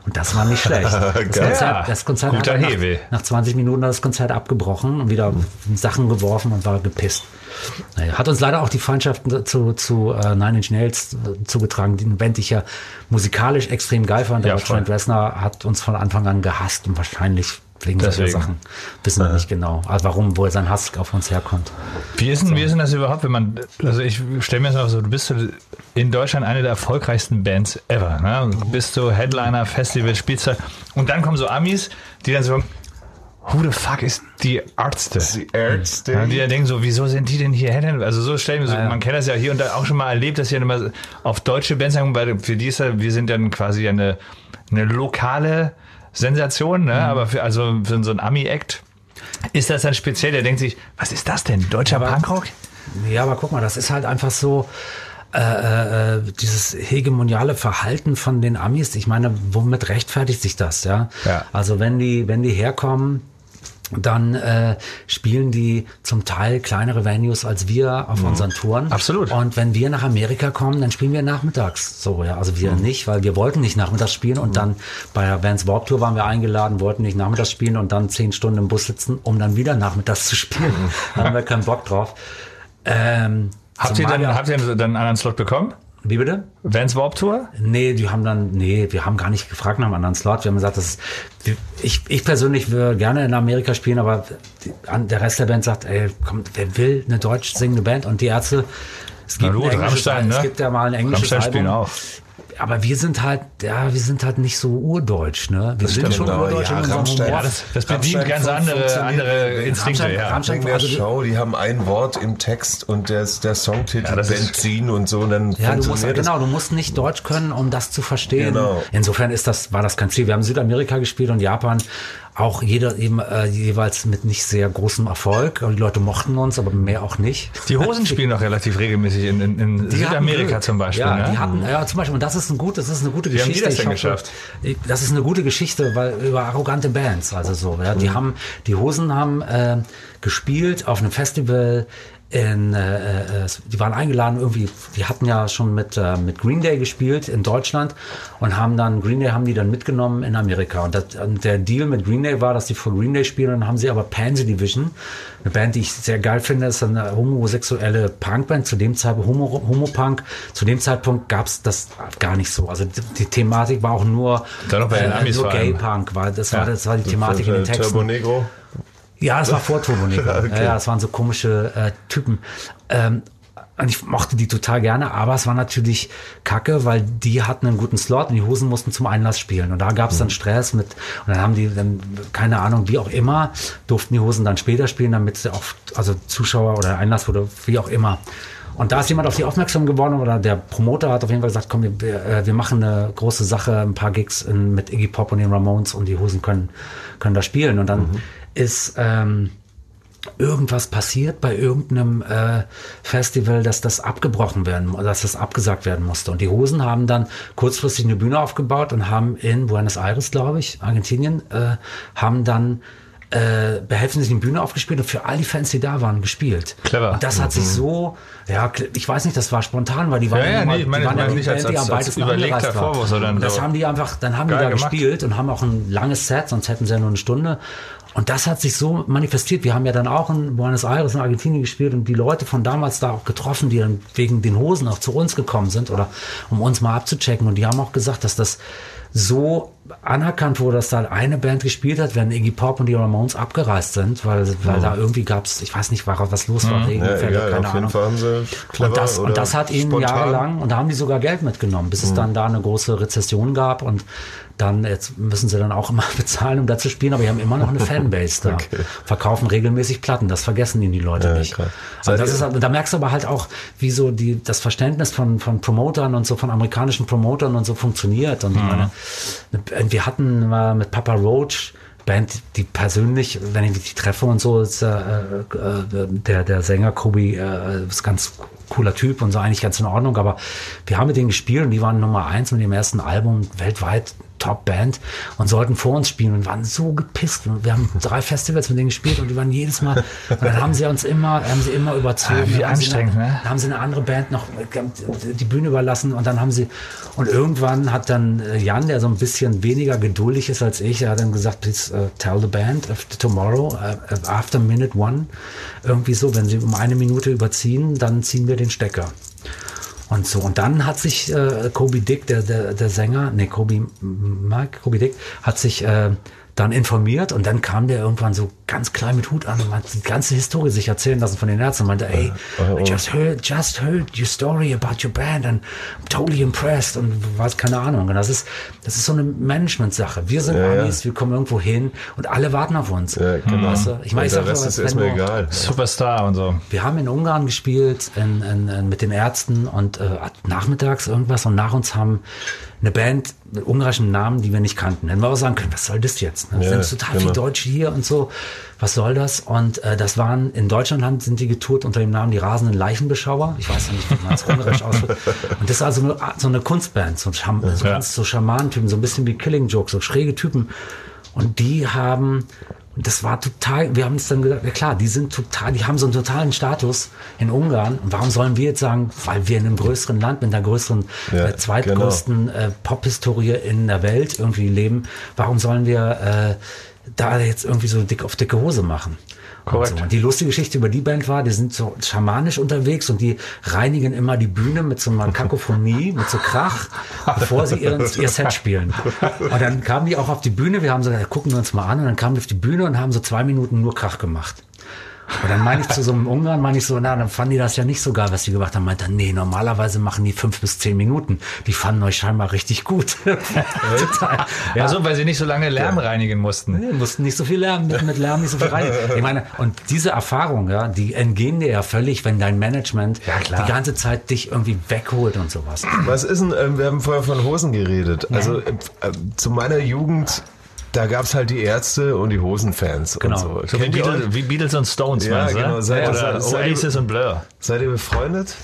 Und das war nicht schlecht. Das. Konzert, das Konzert Guter hat nach, nach 20 Minuten das Konzert abgebrochen und wieder Sachen geworfen und war gepisst. Naja, hat uns leider auch die Feindschaft zu, zu äh, Nine Inch Nails äh, zugetragen, die Band, die ich ja musikalisch extrem geil fand. Ja, aber. Trent Reznor hat uns von Anfang an gehasst und wahrscheinlich wegen solcher Deswegen. Sachen. Wissen wir nicht genau. Also warum, wo sein Hass auf uns herkommt. Wie ist, denn, wie ist denn das überhaupt, wenn man, also ich stelle mir das mal so, du bist so in Deutschland eine der erfolgreichsten Bands ever, ne? Bist du Headliner, Festival, spielst du, und dann kommen so Amis, die dann so, who the fuck ist die Ärzte? Die Ärzte. Ja, die dann denken so, wieso sind die denn hier Headliner? Also so stellen wir so, Ja, ja. man kennt das ja hier und da auch schon mal erlebt, dass hier immer auf deutsche Bands sagen, weil für die ist ja, wir sind dann quasi eine, eine lokale Sensation, Mhm. ne? aber für, also für so ein Ami-Act ist das dann speziell, der denkt sich, was ist das denn? Deutscher Aber- Punkrock? Ja, aber guck mal, das ist halt einfach so äh, äh, dieses hegemoniale Verhalten von den Amis. Ich meine, womit rechtfertigt sich das? Ja. Ja. Also wenn die, wenn die herkommen. Dann äh, spielen die zum Teil kleinere Venues als wir auf unseren Touren. Mhm. Absolut. Und wenn wir nach Amerika kommen, dann spielen wir nachmittags. So, ja. Also Mhm. wir nicht, weil wir wollten nicht nachmittags spielen und dann bei der Vans Warped Tour waren wir eingeladen, wollten nicht nachmittags spielen und dann zehn Stunden im Bus sitzen, um dann wieder nachmittags zu spielen. da haben wir keinen Bock drauf. Ähm, Habt ihr, dann, habt ihr dann einen anderen Slot bekommen? Wie bitte? Vans Warp Tour? Nee, die haben dann, nee, wir haben gar nicht gefragt nach einem anderen Slot. Wir haben gesagt, das ist, ich, ich persönlich würde gerne in Amerika spielen, aber die, der Rest der Band sagt, ey, komm, wer will eine deutsch singende Band? Und die Ärzte, es gibt, Na englisches, Rammstein, ne? es gibt ja mal ein englisches Rammstein Album. auch. Aber wir sind halt, ja, wir sind halt nicht so urdeutsch, ne? Wir sind stimmt, schon genau, urdeutsch ja, in Rammstein. Ja, das, das bedient ganz andere, andere Instinkte, Rammstein- ja. Rammstein- der Also- Show, die haben ein Wort im Text und der, der Songtitel Ja, das ist- Benzin und so, und dann Ja, du musst, das. genau, du musst nicht Deutsch können, um das zu verstehen. Genau. Insofern ist das, war das kein Ziel. Wir haben Südamerika gespielt und Japan auch jeder eben äh, jeweils mit nicht sehr großem Erfolg. Die Leute mochten uns, aber mehr auch nicht. Die Hosen spielen noch relativ regelmäßig in, in, in Südamerika zum Beispiel. Ja, ne? die hatten, ja, zum Beispiel, und das ist ein gut, das ist eine gute Wie haben die Geschichte. das denn hoffe, geschafft? Das ist eine gute Geschichte, weil über arrogante Bands, also so, ja, die haben, die Hosen haben äh, gespielt auf einem Festival in, äh, äh, die waren eingeladen irgendwie, die hatten ja schon mit, äh, mit Green Day gespielt in Deutschland und haben dann, Green Day haben die dann mitgenommen in Amerika. Und, das, und der Deal mit Green Day war, dass die vor Green Day spielen und dann haben sie aber Pansy Division, eine Band, die ich sehr geil finde, ist eine homosexuelle Punkband, zu dem Zeitpunkt Homo, Homopunk, zu dem Zeitpunkt gab's das gar nicht so. Also die, die Thematik war auch nur, Amis nur. Gay Punk, war, das, war, Ja. das war die Thematik in den Texten. Turbo Negro. Ja, das war vor Turbo Negro. Okay. ja, das waren so komische äh, Typen. Ähm, und ich mochte die total gerne, aber es war natürlich kacke, weil die hatten einen guten Slot und die Hosen mussten zum Einlass spielen. Und da gab es dann Stress mit, und dann haben die dann, keine Ahnung, wie auch immer, durften die Hosen dann später spielen, damit sie auch, also Zuschauer oder Einlass wurde, wie auch immer. Und da ist jemand auf die aufmerksam geworden oder der Promoter hat auf jeden Fall gesagt, komm, wir, wir, äh, wir machen eine große Sache, ein paar Gigs in, mit Iggy Pop und den Ramones und die Hosen können, können da spielen. Und dann ist ähm, irgendwas passiert bei irgendeinem äh, Festival, dass das abgebrochen werden, dass das abgesagt werden musste. Und die Hosen haben dann kurzfristig eine Bühne aufgebaut und haben in Buenos Aires, glaube ich, Argentinien, äh, haben dann äh, behelfen sich eine Bühne aufgespielt und für all die Fans, die da waren, gespielt. Clever. Und das hat sich so, ja, ich weiß nicht, das war spontan, weil die waren Ja, ja, immer- nee, meine- die waren ja nicht als- die als- am als weitesten überlegter. Vorwurf, sondern das so haben die einfach, dann haben die da gemacht. gespielt und haben auch ein langes Set, sonst hätten sie ja nur eine Stunde. Und das hat sich so manifestiert. Wir haben ja dann auch in Buenos Aires in Argentinien gespielt und die Leute von damals da auch getroffen, die dann wegen den Hosen auch zu uns gekommen sind oder um uns mal abzuchecken. Und die haben auch gesagt, dass das so anerkannt wurde, dass da eine Band gespielt hat, wenn Iggy Pop und die Ramones abgereist sind, weil, weil da irgendwie gab's, ich weiß nicht, was los war, Ja, Regenfälle, egal, keine Ahnung. Clever Und das, und das hat ihnen spontan. jahrelang, und da haben die sogar Geld mitgenommen, bis es dann da eine große Rezession gab und dann, jetzt müssen sie dann auch immer bezahlen, um da zu spielen, aber die haben immer noch eine Fanbase da. Verkaufen regelmäßig Platten, das vergessen ihnen die Leute Ja, nicht. Also das ist, da merkst du aber halt auch, wie so die, das Verständnis von, von Promotern und so, von amerikanischen Promotern und so funktioniert. Und ich meine, wir hatten mal mit Papa Roach, Band, die persönlich, wenn ich die treffe und so, ist äh, äh, der, der Sänger Kobe äh, ist ganz cooler Typ und so eigentlich ganz in Ordnung, aber wir haben mit denen gespielt und die waren Nummer eins mit dem ersten Album weltweit Top-Band und sollten vor uns spielen und waren so gepisst. Wir haben drei Festivals mit denen gespielt und die waren jedes Mal, und dann haben sie uns immer, haben sie immer überzogen. Ah, wie Dann haben sie anstrengend, eine, ne? Dann haben sie eine andere Band noch die Bühne überlassen und dann haben sie, und irgendwann hat dann äh, Jan, der so ein bisschen weniger geduldig ist als ich, er hat dann gesagt, please uh, tell the band tomorrow, uh, after minute one, irgendwie so, wenn sie um eine Minute überziehen, dann ziehen wir den Stecker. Und so, und dann hat sich äh, Kobe Dick, der, der, der Sänger, nee, Kobe Mark, Kobe Dick, hat sich äh, dann informiert und dann kam der irgendwann so ganz klein mit Hut an und hat die ganze Historie sich erzählen lassen von den Ärzten und meinte, ey, I just heard, just heard your story about your band and I'm totally impressed und was, keine Ahnung. Und das ist, das ist so eine Management-Sache. Wir sind Ja, ja. Amis, wir kommen irgendwo hin und alle warten auf uns. Ja, genau. Weißt du? Ich meine, ich sag Rest ist du- egal. Superstar und so. wir haben in Ungarn gespielt in, in, in, mit den Ärzten und äh, nachmittags irgendwas und nach uns haben eine Band mit ungarischen Namen, die wir nicht kannten. Hätten wir auch sagen können, was soll das jetzt? Ne? Ja, sind total genau. viele Deutsche hier und so. Was soll das? Und äh, das waren, in Deutschland sind die getourt unter dem Namen die rasenden Leichenbeschauer. Ich weiß ja nicht, wie man es ungarisch ausdrückt. Und das ist also eine, so eine Kunstband, so, Scham so, Ja. ganz so Schamanentypen, so ein bisschen wie Killing Joke, so schräge Typen. Und die haben, und das war total, wir haben uns dann gesagt, ja klar, die sind total, die haben so einen totalen Status in Ungarn. Und warum sollen wir jetzt sagen, weil wir in einem größeren Land, mit einer größeren, Ja, äh, zweitgrößten äh, Pop-Historie in der Welt irgendwie leben, warum sollen wir äh, da jetzt irgendwie so dick auf dicke Hose machen? Und, Korrekt. so. und die lustige Geschichte über die Band war, die sind so schamanisch unterwegs und die reinigen immer die Bühne mit so einer Kakophonie, mit so Krach, bevor sie ihren, ihr Set spielen. Und dann kamen die auch auf die Bühne, wir haben so, gesagt, gucken wir uns mal an und dann kamen die auf die Bühne und haben so zwei Minuten nur Krach gemacht. Und dann meine ich zu so einem Ungarn, meine ich so, na, dann fanden die das ja nicht so geil, was die gemacht haben. Meinte, er, nee, normalerweise machen die fünf bis zehn Minuten. Die fanden euch scheinbar richtig gut. Total. Ja. Also, weil sie nicht so lange Lärm reinigen mussten. Nee, mussten nicht so viel lernen, mit, mit Lärm nicht so viel rein. Ich meine, und diese Erfahrung, ja, die entgehen dir ja völlig, wenn dein Management Ja, klar. die ganze Zeit dich irgendwie wegholt und sowas. Was ist denn, ähm, wir haben vorher von Hosen geredet. Also äh, äh, zu meiner Jugend, da gab es halt die Ärzte und die Hosenfans Genau. und so. So wie Beatles, wie Beatles und Stones, Ja, meinst du? genau, ne? seid- Oder seid- Oasis und Blur. Seid ihr befreundet?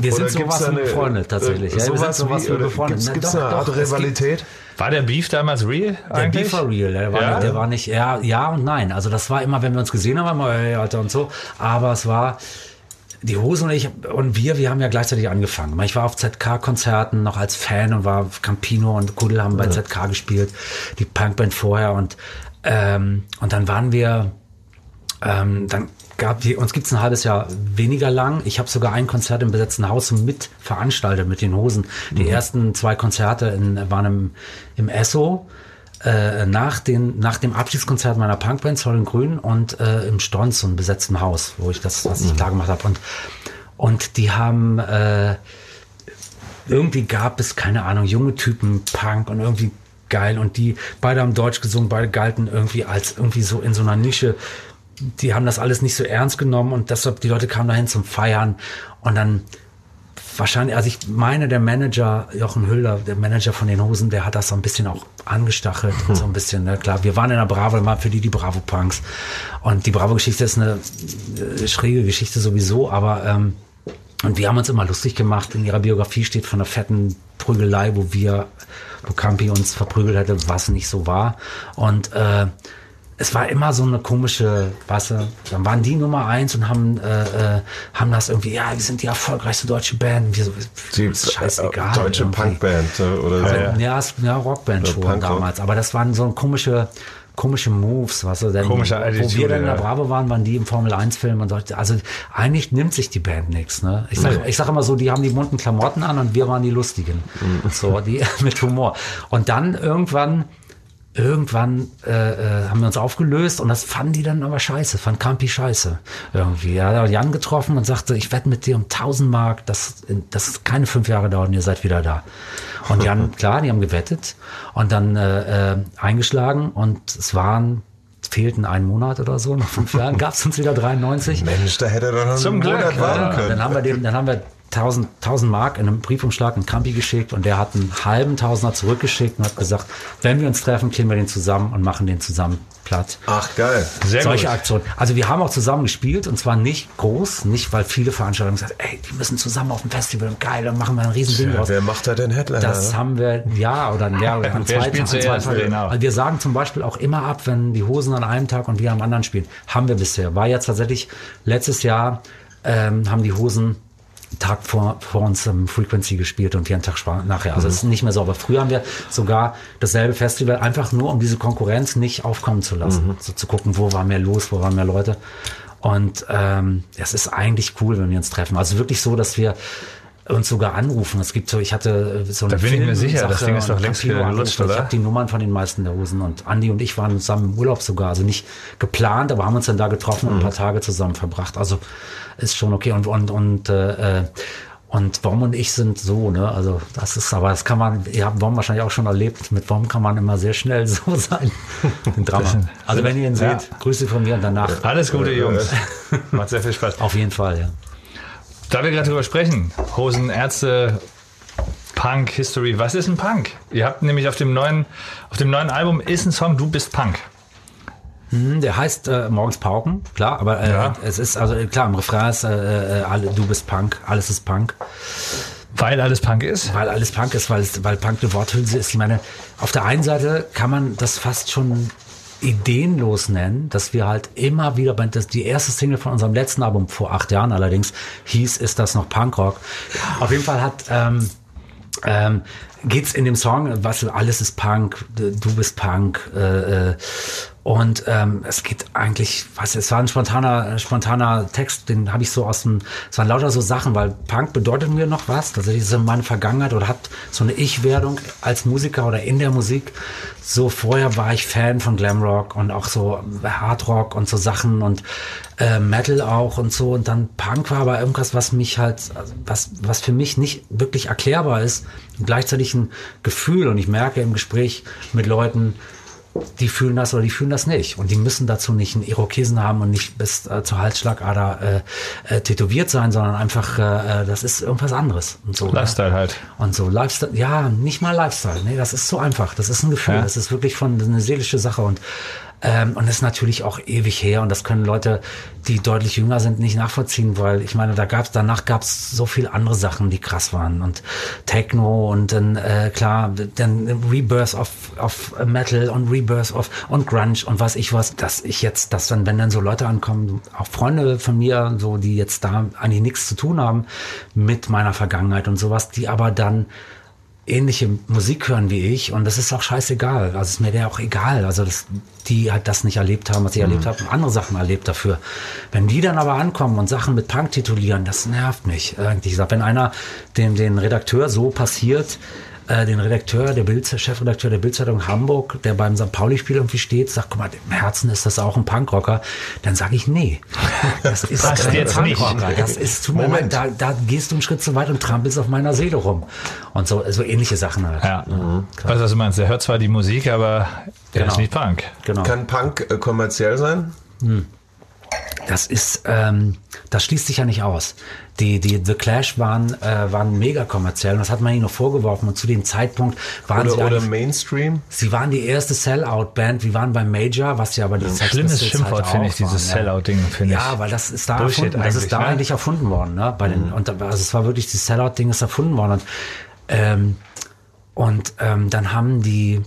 Wir sind Oder sowas wie eine- befreundet tatsächlich. äh, ja, wir sind sowas sowas wie- wie oder befreundet. Gibt's doch, eine Art es gibt- Rivalität? War der Beef damals real Der eigentlich? Beef war real, der war, Ja? nicht, der war nicht, ja, ja und nein. Also das war immer, wenn wir uns gesehen haben, immer, ey, Alter und so. Aber es war, die Hosen und ich und wir, wir haben ja gleichzeitig angefangen. Ich war auf ZK-Konzerten noch als Fan und war Campino und Kudel haben bei ja. ZK gespielt, die Punkband vorher und ähm, und dann waren wir, ähm, dann gab die, uns gibt's ein halbes Jahr weniger lang. Ich habe sogar ein Konzert im besetzten Haus mit veranstaltet mit den Hosen. Die mhm. ersten zwei Konzerte in, waren im, im Esso äh, nach, den, nach dem Abschiedskonzert meiner Punkband Zoll in Grün und äh, im Stronz, so einem besetzten Haus, wo ich das, was ich mhm. klar gemacht habe. Und, und die haben äh, irgendwie gab es, keine Ahnung, junge Typen, Punk und irgendwie geil. Und die beide haben Deutsch gesungen, beide galten irgendwie als irgendwie so in so einer Nische. Die haben das alles nicht so ernst genommen und deshalb, die Leute kamen dahin zum Feiern und dann wahrscheinlich, also ich meine, der Manager, Jochen Hülder, der Manager von den Hosen, der hat das so ein bisschen auch angestachelt und so ein bisschen, ne? klar, wir waren in der Bravo, mal für die die Bravo-Punks und die Bravo-Geschichte ist eine äh, schräge Geschichte sowieso, aber ähm, und wir haben uns immer lustig gemacht. In ihrer Biografie steht von einer fetten Prügelei, wo wir, wo Campi uns verprügelt hätte, was nicht so war. Und äh, es war immer so eine komische, weißt du, dann waren die Nummer eins und haben, äh, äh, haben das irgendwie, ja, wir sind die erfolgreichste deutsche Band. Wir so, die ist scheißegal. Deutsche Punkband oder so. Ja, ja, Rockband schon Punk damals. Aber das waren so komische, komische Moves, was weißt du, denn, Komische Attitude, wo wir dann in der Bravo waren, waren die im Formel 1 Film und sagte, also eigentlich nimmt sich die Band nichts, ne? Ich sag, nee. ich sag immer so, die haben die bunten Klamotten an und wir waren die lustigen. Mhm. So, die mit Humor. Und dann irgendwann irgendwann äh, äh, haben wir uns aufgelöst und das fanden die dann aber scheiße, fand Campi scheiße irgendwie. Er hat Jan getroffen und sagte, ich wette mit dir um 1000 Mark, dass das keine fünf Jahre dauert und ihr seid wieder da. Und Jan, klar, die haben gewettet und dann äh, äh, eingeschlagen und es waren fehlten einen Monat oder so, nach fünf Jahren gab es uns wieder 93. Mensch, da hätte er doch noch Zum einen Monat warten können. Dann haben wir den, dann haben wir 1000, 1000 Mark in einem Briefumschlag in Campi geschickt und der hat einen halben Tausender zurückgeschickt und hat gesagt, wenn wir uns treffen, kleben wir den zusammen und machen den zusammen platt. Ach geil. Sehr Solche gut. Aktionen. Also wir haben auch zusammen gespielt und zwar nicht groß, nicht weil viele Veranstaltungen gesagt ey, die müssen zusammen auf dem Festival und geil, dann machen wir ein riesen Ding draus. Wer macht da den Headliner? Das haben wir, ja, oder ja, oder an zwei Tagen. Genau. Also wir sagen zum Beispiel auch immer ab, wenn die Hosen an einem Tag und wir am anderen spielen. Haben wir bisher. War jetzt tatsächlich letztes Jahr ähm, haben die Hosen Tag vor, vor uns im Frequency gespielt und hier einen Tag nachher. Also es ist nicht mehr so. Aber früher haben wir sogar dasselbe Festival, einfach nur um diese Konkurrenz nicht aufkommen zu lassen. Mhm. So zu gucken, wo war mehr los, wo waren mehr Leute. Und ähm, es ist eigentlich cool, wenn wir uns treffen. Also wirklich so, dass wir uns sogar anrufen. Es gibt so, ich hatte so eine Da bin ich mir sicher, das Ding ist doch längst wieder gelutscht, oder? Ich habe die Nummern von den meisten der Hosen und Andi und ich waren zusammen im Urlaub sogar, also nicht geplant, aber haben uns dann da getroffen und ein paar mhm. Tage zusammen verbracht. Also ist schon okay und und und äh, und Wom und ich sind so, ne? Also das ist, aber das kann man, ihr habt Wom wahrscheinlich auch schon erlebt. Mit Wom kann man immer sehr schnell so sein. Ein Drama. Also wenn ihr ihn seht, ja. Grüße von mir und danach. Alles Gute, Jungs. Macht sehr viel Spaß. Auf jeden Fall, ja. Da wir gerade drüber sprechen, Hosen, Ärzte, Punk, History. Was ist ein Punk? Ihr habt nämlich auf dem neuen, auf dem neuen Album ist ein Song, Du bist Punk. Hm, der heißt äh, Morgens Pauken, klar, aber äh, ja. es ist, also klar, im Refrain ist äh, äh, alle, du bist Punk, alles ist Punk. Weil alles Punk ist? Weil alles Punk ist, weil, weil Punk eine Worthülse ist. Ich meine, auf der einen Seite kann man das fast schon ideenlos nennen, dass wir halt immer wieder, das die erste Single von unserem letzten Album vor acht Jahren allerdings hieß, ist das noch Punkrock. Auf jeden Fall hat ähm, ähm, geht's in dem Song, was alles ist Punk, du bist Punk, äh, äh, und ähm, es geht eigentlich, was es war ein spontaner, spontaner Text, den habe ich so aus dem, es waren lauter so Sachen, weil Punk bedeutet mir noch was, also diese meine Vergangenheit oder hat so eine Ich-Werdung als Musiker oder in der Musik. So vorher war ich Fan von Glamrock und auch so Hardrock und so Sachen und äh, Metal auch und so und dann Punk war aber irgendwas, was mich halt, was, was für mich nicht wirklich erklärbar ist und gleichzeitig ein Gefühl und ich merke im Gespräch mit Leuten, die fühlen das oder die fühlen das nicht. Und die müssen dazu nicht einen Irokesen haben und nicht bis äh, zur Halsschlagader äh, äh, tätowiert sein, sondern einfach, äh, äh das ist irgendwas anderes. Und so, ne? Lifestyle ne? halt. Und so, Lifestyle, ja, nicht mal Lifestyle. Nee, das ist so einfach. Das ist ein Gefühl. Ja. Das ist wirklich von eine seelische Sache. Und Ähm, und das ist natürlich auch ewig her und das können Leute, die deutlich jünger sind, nicht nachvollziehen, weil ich meine, da gab's danach gab's so viel andere Sachen, die krass waren und Techno und dann äh, klar, dann Rebirth of, of Metal und Rebirth of und Grunge und was ich was, dass ich jetzt, dass dann, wenn dann so Leute ankommen, auch Freunde von mir, so die jetzt da eigentlich nichts zu tun haben mit meiner Vergangenheit und sowas, die aber dann ähnliche Musik hören wie ich und das ist auch scheißegal. Also ist mir der auch egal. Also das, die halt das nicht erlebt haben, was ich erlebt habe, und andere Sachen erlebt dafür. Wenn die dann aber ankommen und Sachen mit Punk titulieren, das nervt mich. Irgendwie gesagt, wenn einer den, den Redakteur so passiert, äh, den Redakteur, der Bild, Chefredakteur der Bildzeitung Hamburg, der beim St. Pauli-Spiel irgendwie steht, sagt, guck mal, im Herzen ist das auch ein Punkrocker, dann sage ich, nee, das ist Passt kein jetzt nicht. Punkrocker. Das ist, mir leid, da, da gehst du einen Schritt zu weit und trampelst auf meiner Seele rum. Und so, so ähnliche Sachen halt. Ja. Weißt du, was du meinst? Der hört zwar die Musik, aber der Genau. ist nicht Punk. Genau. Kann Punk äh, kommerziell sein? Das ist, ähm, das schließt sich ja nicht aus. Die, die The Clash waren, äh, waren mega kommerziell und das hat man ihnen noch vorgeworfen und zu dem Zeitpunkt waren Oder, sie oder eigentlich, Mainstream? sie waren die erste Sellout-Band, wir waren beim Major, was ja aber die Sex Schlimmes Pistols Schimpfwort halt finde ich, dieses ja. Sellout-Ding, finde ich. Ja, weil das ist da Bullshit erfunden, das ist eigentlich, da ne? eigentlich erfunden worden, ne? Bei den, und da, also es war wirklich, das Sellout-Ding ist erfunden worden und, ähm, und ähm, dann haben die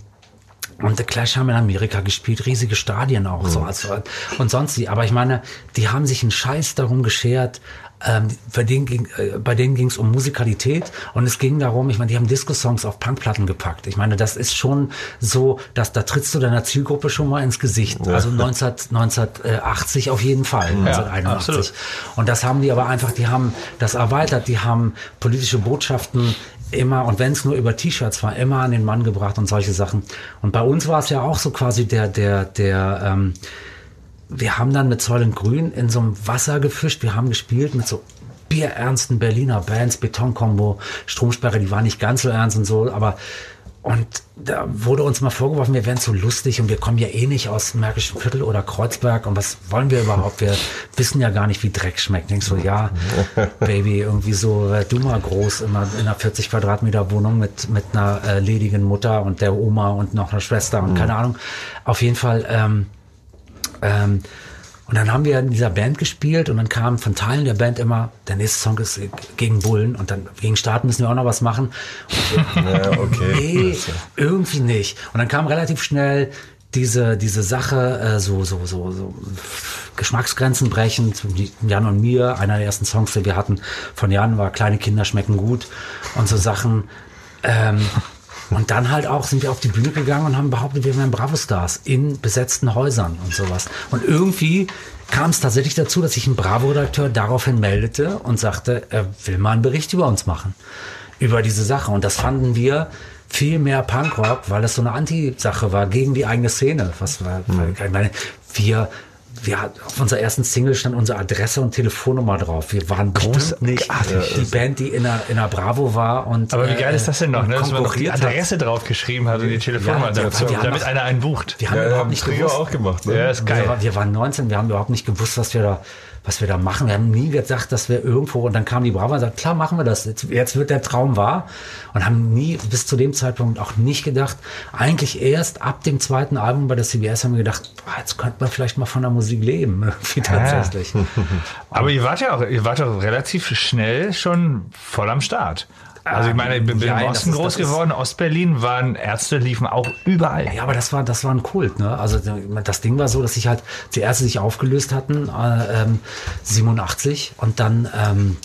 und The Clash haben in Amerika gespielt, riesige Stadien auch so also, und sonst die. Aber ich meine, die haben sich einen Scheiß darum geschert. Ähm, bei denen ging äh, bei denen ging es um Musikalität und es ging darum, ich meine, die haben Disco-Songs auf Punkplatten gepackt. Ich meine, das ist schon so, dass da trittst du deiner Zielgruppe schon mal ins Gesicht. Also 19, 1980 auf jeden Fall, 1981. absolut. Und das haben die aber einfach, die haben das erweitert, die haben politische Botschaften immer, und wenn es nur über T-Shirts war, immer an den Mann gebracht und solche Sachen. Und bei uns war es ja auch so quasi der, der, der, ähm, wir haben dann mit Säulen Grün in so einem Wasser gefischt, wir haben gespielt mit so bierernsten Berliner Bands, Betonkombo, Stromsperre, die war nicht ganz so ernst und so, aber und da wurde uns mal vorgeworfen, wir wären zu lustig und wir kommen ja eh nicht aus Märkischen Viertel oder Kreuzberg und was wollen wir überhaupt? Wir wissen ja gar nicht, wie Dreck schmeckt. Denkst du, ja, Baby, irgendwie so, werd du mal groß immer in einer 40 Quadratmeter Wohnung mit, mit einer äh, ledigen Mutter und der Oma und noch einer Schwester und keine Ahnung. Auf jeden Fall, ähm, ähm, und dann haben wir in dieser Band gespielt und dann kam von Teilen der Band immer, der nächste Song ist gegen Bullen und dann gegen Start müssen wir auch noch was machen. Ja, okay. nee, irgendwie nicht. Und dann kam relativ schnell diese, diese Sache, äh, so, so, so, so Geschmacksgrenzen brechend. Jan und mir, einer der ersten Songs, die wir hatten von Jan, war Kleine Kinder schmecken gut und so Sachen. Ähm, und dann halt auch sind wir auf die Bühne gegangen und haben behauptet, wir wären Bravo-Stars in besetzten Häusern und sowas. Und irgendwie kam es tatsächlich dazu, dass sich ein Bravo-Redakteur daraufhin meldete und sagte, er will mal einen Bericht über uns machen. Über diese Sache. Und das fanden wir viel mehr Punkrock, weil das so eine Anti-Sache war gegen die eigene Szene. Was war, ich meine, wir, wir hatten- auf unserer ersten Single stand unsere Adresse und Telefonnummer drauf. Wir waren bestimmt nicht die Band, die in der, in der Bravo war und Aber wie geil ist das denn noch, ne? dass man noch die konkurriert hat. Adresse draufgeschrieben hat und die Telefonnummer Ja, dazu, damit noch- einer einen bucht. Wir haben Ja, überhaupt haben nicht gewusst. auch gemacht. Ne? Ja, ist geil. Wir, wir waren 19, wir haben überhaupt nicht gewusst, was wir da, was wir da machen. Wir haben nie gesagt, dass wir irgendwo, und dann kam die Bravo und sagt, klar machen wir das, jetzt, jetzt wird der Traum wahr. Und haben nie, bis zu dem Zeitpunkt auch nicht gedacht, eigentlich erst ab dem zweiten Album bei der CBS haben wir gedacht, boah, jetzt könnte man vielleicht mal von der Musik leben, irgendwie tatsächlich. Aber ihr wart ja auch, ihr wart doch relativ schnell schon voll am Start. Also ich meine, ich bin Ja, im Osten ist- groß geworden, Ostberlin waren Ärzte, liefen auch überall. Ja, aber das war, das war ein Kult, ne? Also das Ding war so, dass sich halt die Ärzte sich aufgelöst hatten, äh, ähm, 87 und dann ähm,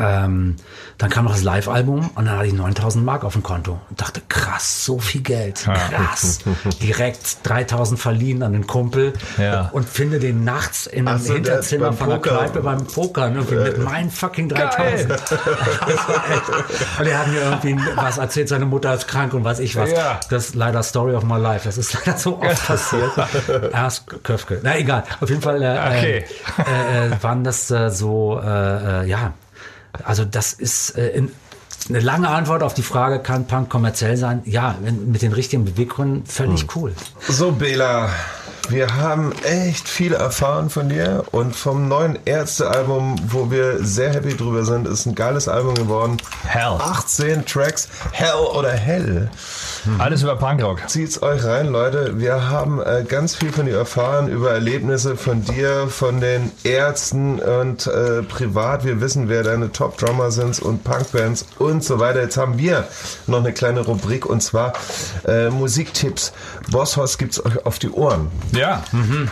ähm, dann kam noch das Live-Album und dann hatte ich 9000 Mark auf dem Konto und dachte, krass, so viel Geld, krass. Direkt 3000 verliehen an den Kumpel Ja. und finde den nachts in einem so, Hinterzimmer von der. Kneipe beim Poker, ne? mit meinen fucking 3000. Das war echt. Und er hat mir irgendwie was erzählt, seine Mutter ist krank und weiß ich was. Ja. Das ist leider Story of my life. Das ist leider so oft passiert. Erst Köfke. Na egal. Auf jeden Fall äh, Okay. äh, äh, waren das äh, so, äh, äh, ja. Also das ist äh, in, eine lange Antwort auf die Frage, kann Punk kommerziell sein? Ja, mit den richtigen Beweggründen völlig Hm. cool. So, Bela, wir haben echt viel erfahren von dir und vom neuen Ärzte-Album, wo wir sehr happy drüber sind, ist ein geiles Album geworden. Hell. 18 Tracks, Hell oder Hell. Alles über Punkrock. Zieht's euch rein, Leute. Wir haben äh, ganz viel von dir erfahren über Erlebnisse von dir, von den Ärzten und äh, privat. Wir wissen, wer deine Top-Drummer sind und Punkbands und so weiter. Jetzt haben wir noch eine kleine Rubrik und zwar äh, Musiktipps. Bosshaus gibt's euch auf die Ohren. Ja.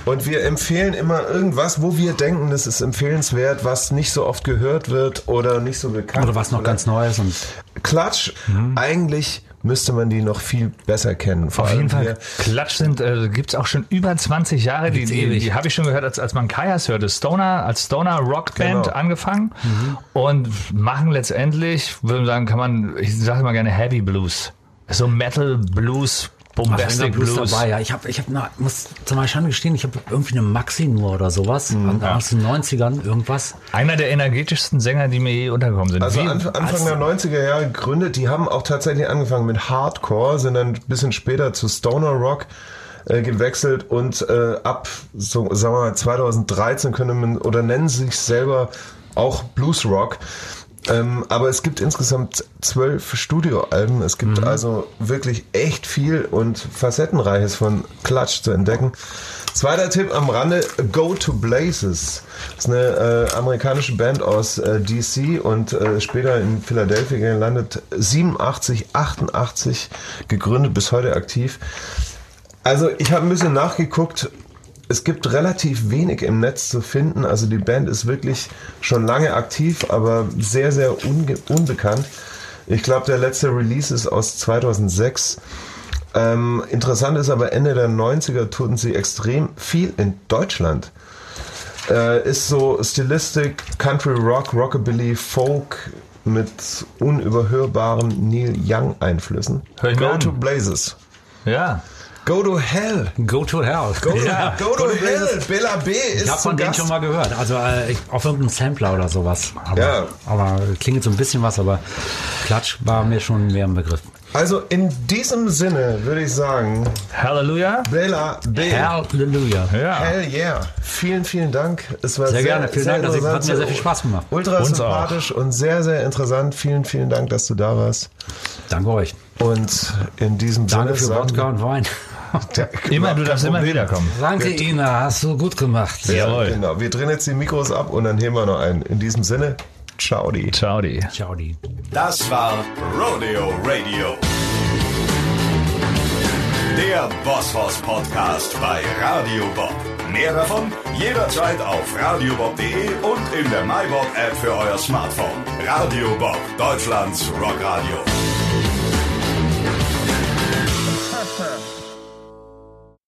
Und wir empfehlen immer irgendwas, wo wir denken, das ist empfehlenswert, was nicht so oft gehört wird oder nicht so bekannt. Oder was noch ganz Neues und Klatsch. Eigentlich müsste man die noch viel besser kennen. Vor Auf jeden Fall. Klatsch sind, äh, gibt's auch schon über 20 Jahre. Die, die, die habe ich schon gehört, als, als man Kaias hörte. Stoner, als Stoner Rockband Genau. angefangen und machen letztendlich, würde man sagen, kann man, ich sage immer gerne Heavy Blues. So Metal Blues, Bombastic Blues, Blues. dabei. Ja, ich habe, ich habe, muss zum Beispiel gestehen, ich habe irgendwie eine Maxi nur oder sowas Mhm. aus den 90ern irgendwas. Einer der energischsten Sänger, die mir je untergekommen sind. Also Anf Anfang der 90er Jahre gegründet, die haben auch tatsächlich angefangen mit Hardcore, sind dann ein bisschen später zu Stoner Rock äh, gewechselt und äh, ab, so, sagen wir mal, 2013 können man oder nennen sich selber auch Blues Rock. Ähm, aber es gibt insgesamt zwölf Studioalben. Es gibt also wirklich echt viel und Facettenreiches von Klatsch zu entdecken. Zweiter Tipp am Rande, Go to Blazes. Das ist eine äh, amerikanische Band aus äh, DC und äh, später in Philadelphia gelandet. 87, 88 gegründet, bis heute aktiv. Also ich habe ein bisschen nachgeguckt. Es gibt relativ wenig im Netz zu finden. Also die Band ist wirklich schon lange aktiv, aber sehr, sehr unbekannt. Ich glaube, der letzte Release ist aus 2006. Ähm, interessant ist aber, Ende der 90er tun sie extrem viel in Deutschland. Äh, ist so Stilistik, Country Rock, Rockabilly, Folk mit unüberhörbaren Neil Young Einflüssen. Hör ich Go an. to Blazes. ja. Go to Hell. Go to Hell. Go, Ja. go, to Hell. Bella B ist Ich habe von denen schon mal gehört. Also äh, auf irgendeinem Sampler oder sowas. Aber, Ja. aber klingelt so ein bisschen was, aber Klatsch war mir schon mehr im Begriff. Also in diesem Sinne würde ich sagen, Halleluja. Bella B. Halleluja. Ja. Hell yeah. Vielen, vielen Dank. Es war Sehr sehr, gerne. Vielen Dank. Das hat interessant, mir sehr viel Spaß gemacht. Ultra Uns sympathisch und sehr, sehr interessant. Vielen, vielen Dank, dass du da warst. Danke euch. Und in diesem Danke Sinne für sagen- Wodka und Wein. Immer, du darfst immer Problem. wiederkommen. Danke, Ina. Hast du gut gemacht. Ja, Jawohl. Genau. Wir drehen jetzt die Mikros ab und dann heben wir noch einen. In diesem Sinne, ciao die. Ciao, die. Ciao, die. Das war Rodeo Radio. Der Bosshaus Podcast bei Radio Bob. Mehr davon jederzeit auf radiobob.de und in der MyBob App für euer Smartphone. Radio Bob, Deutschlands Rockradio.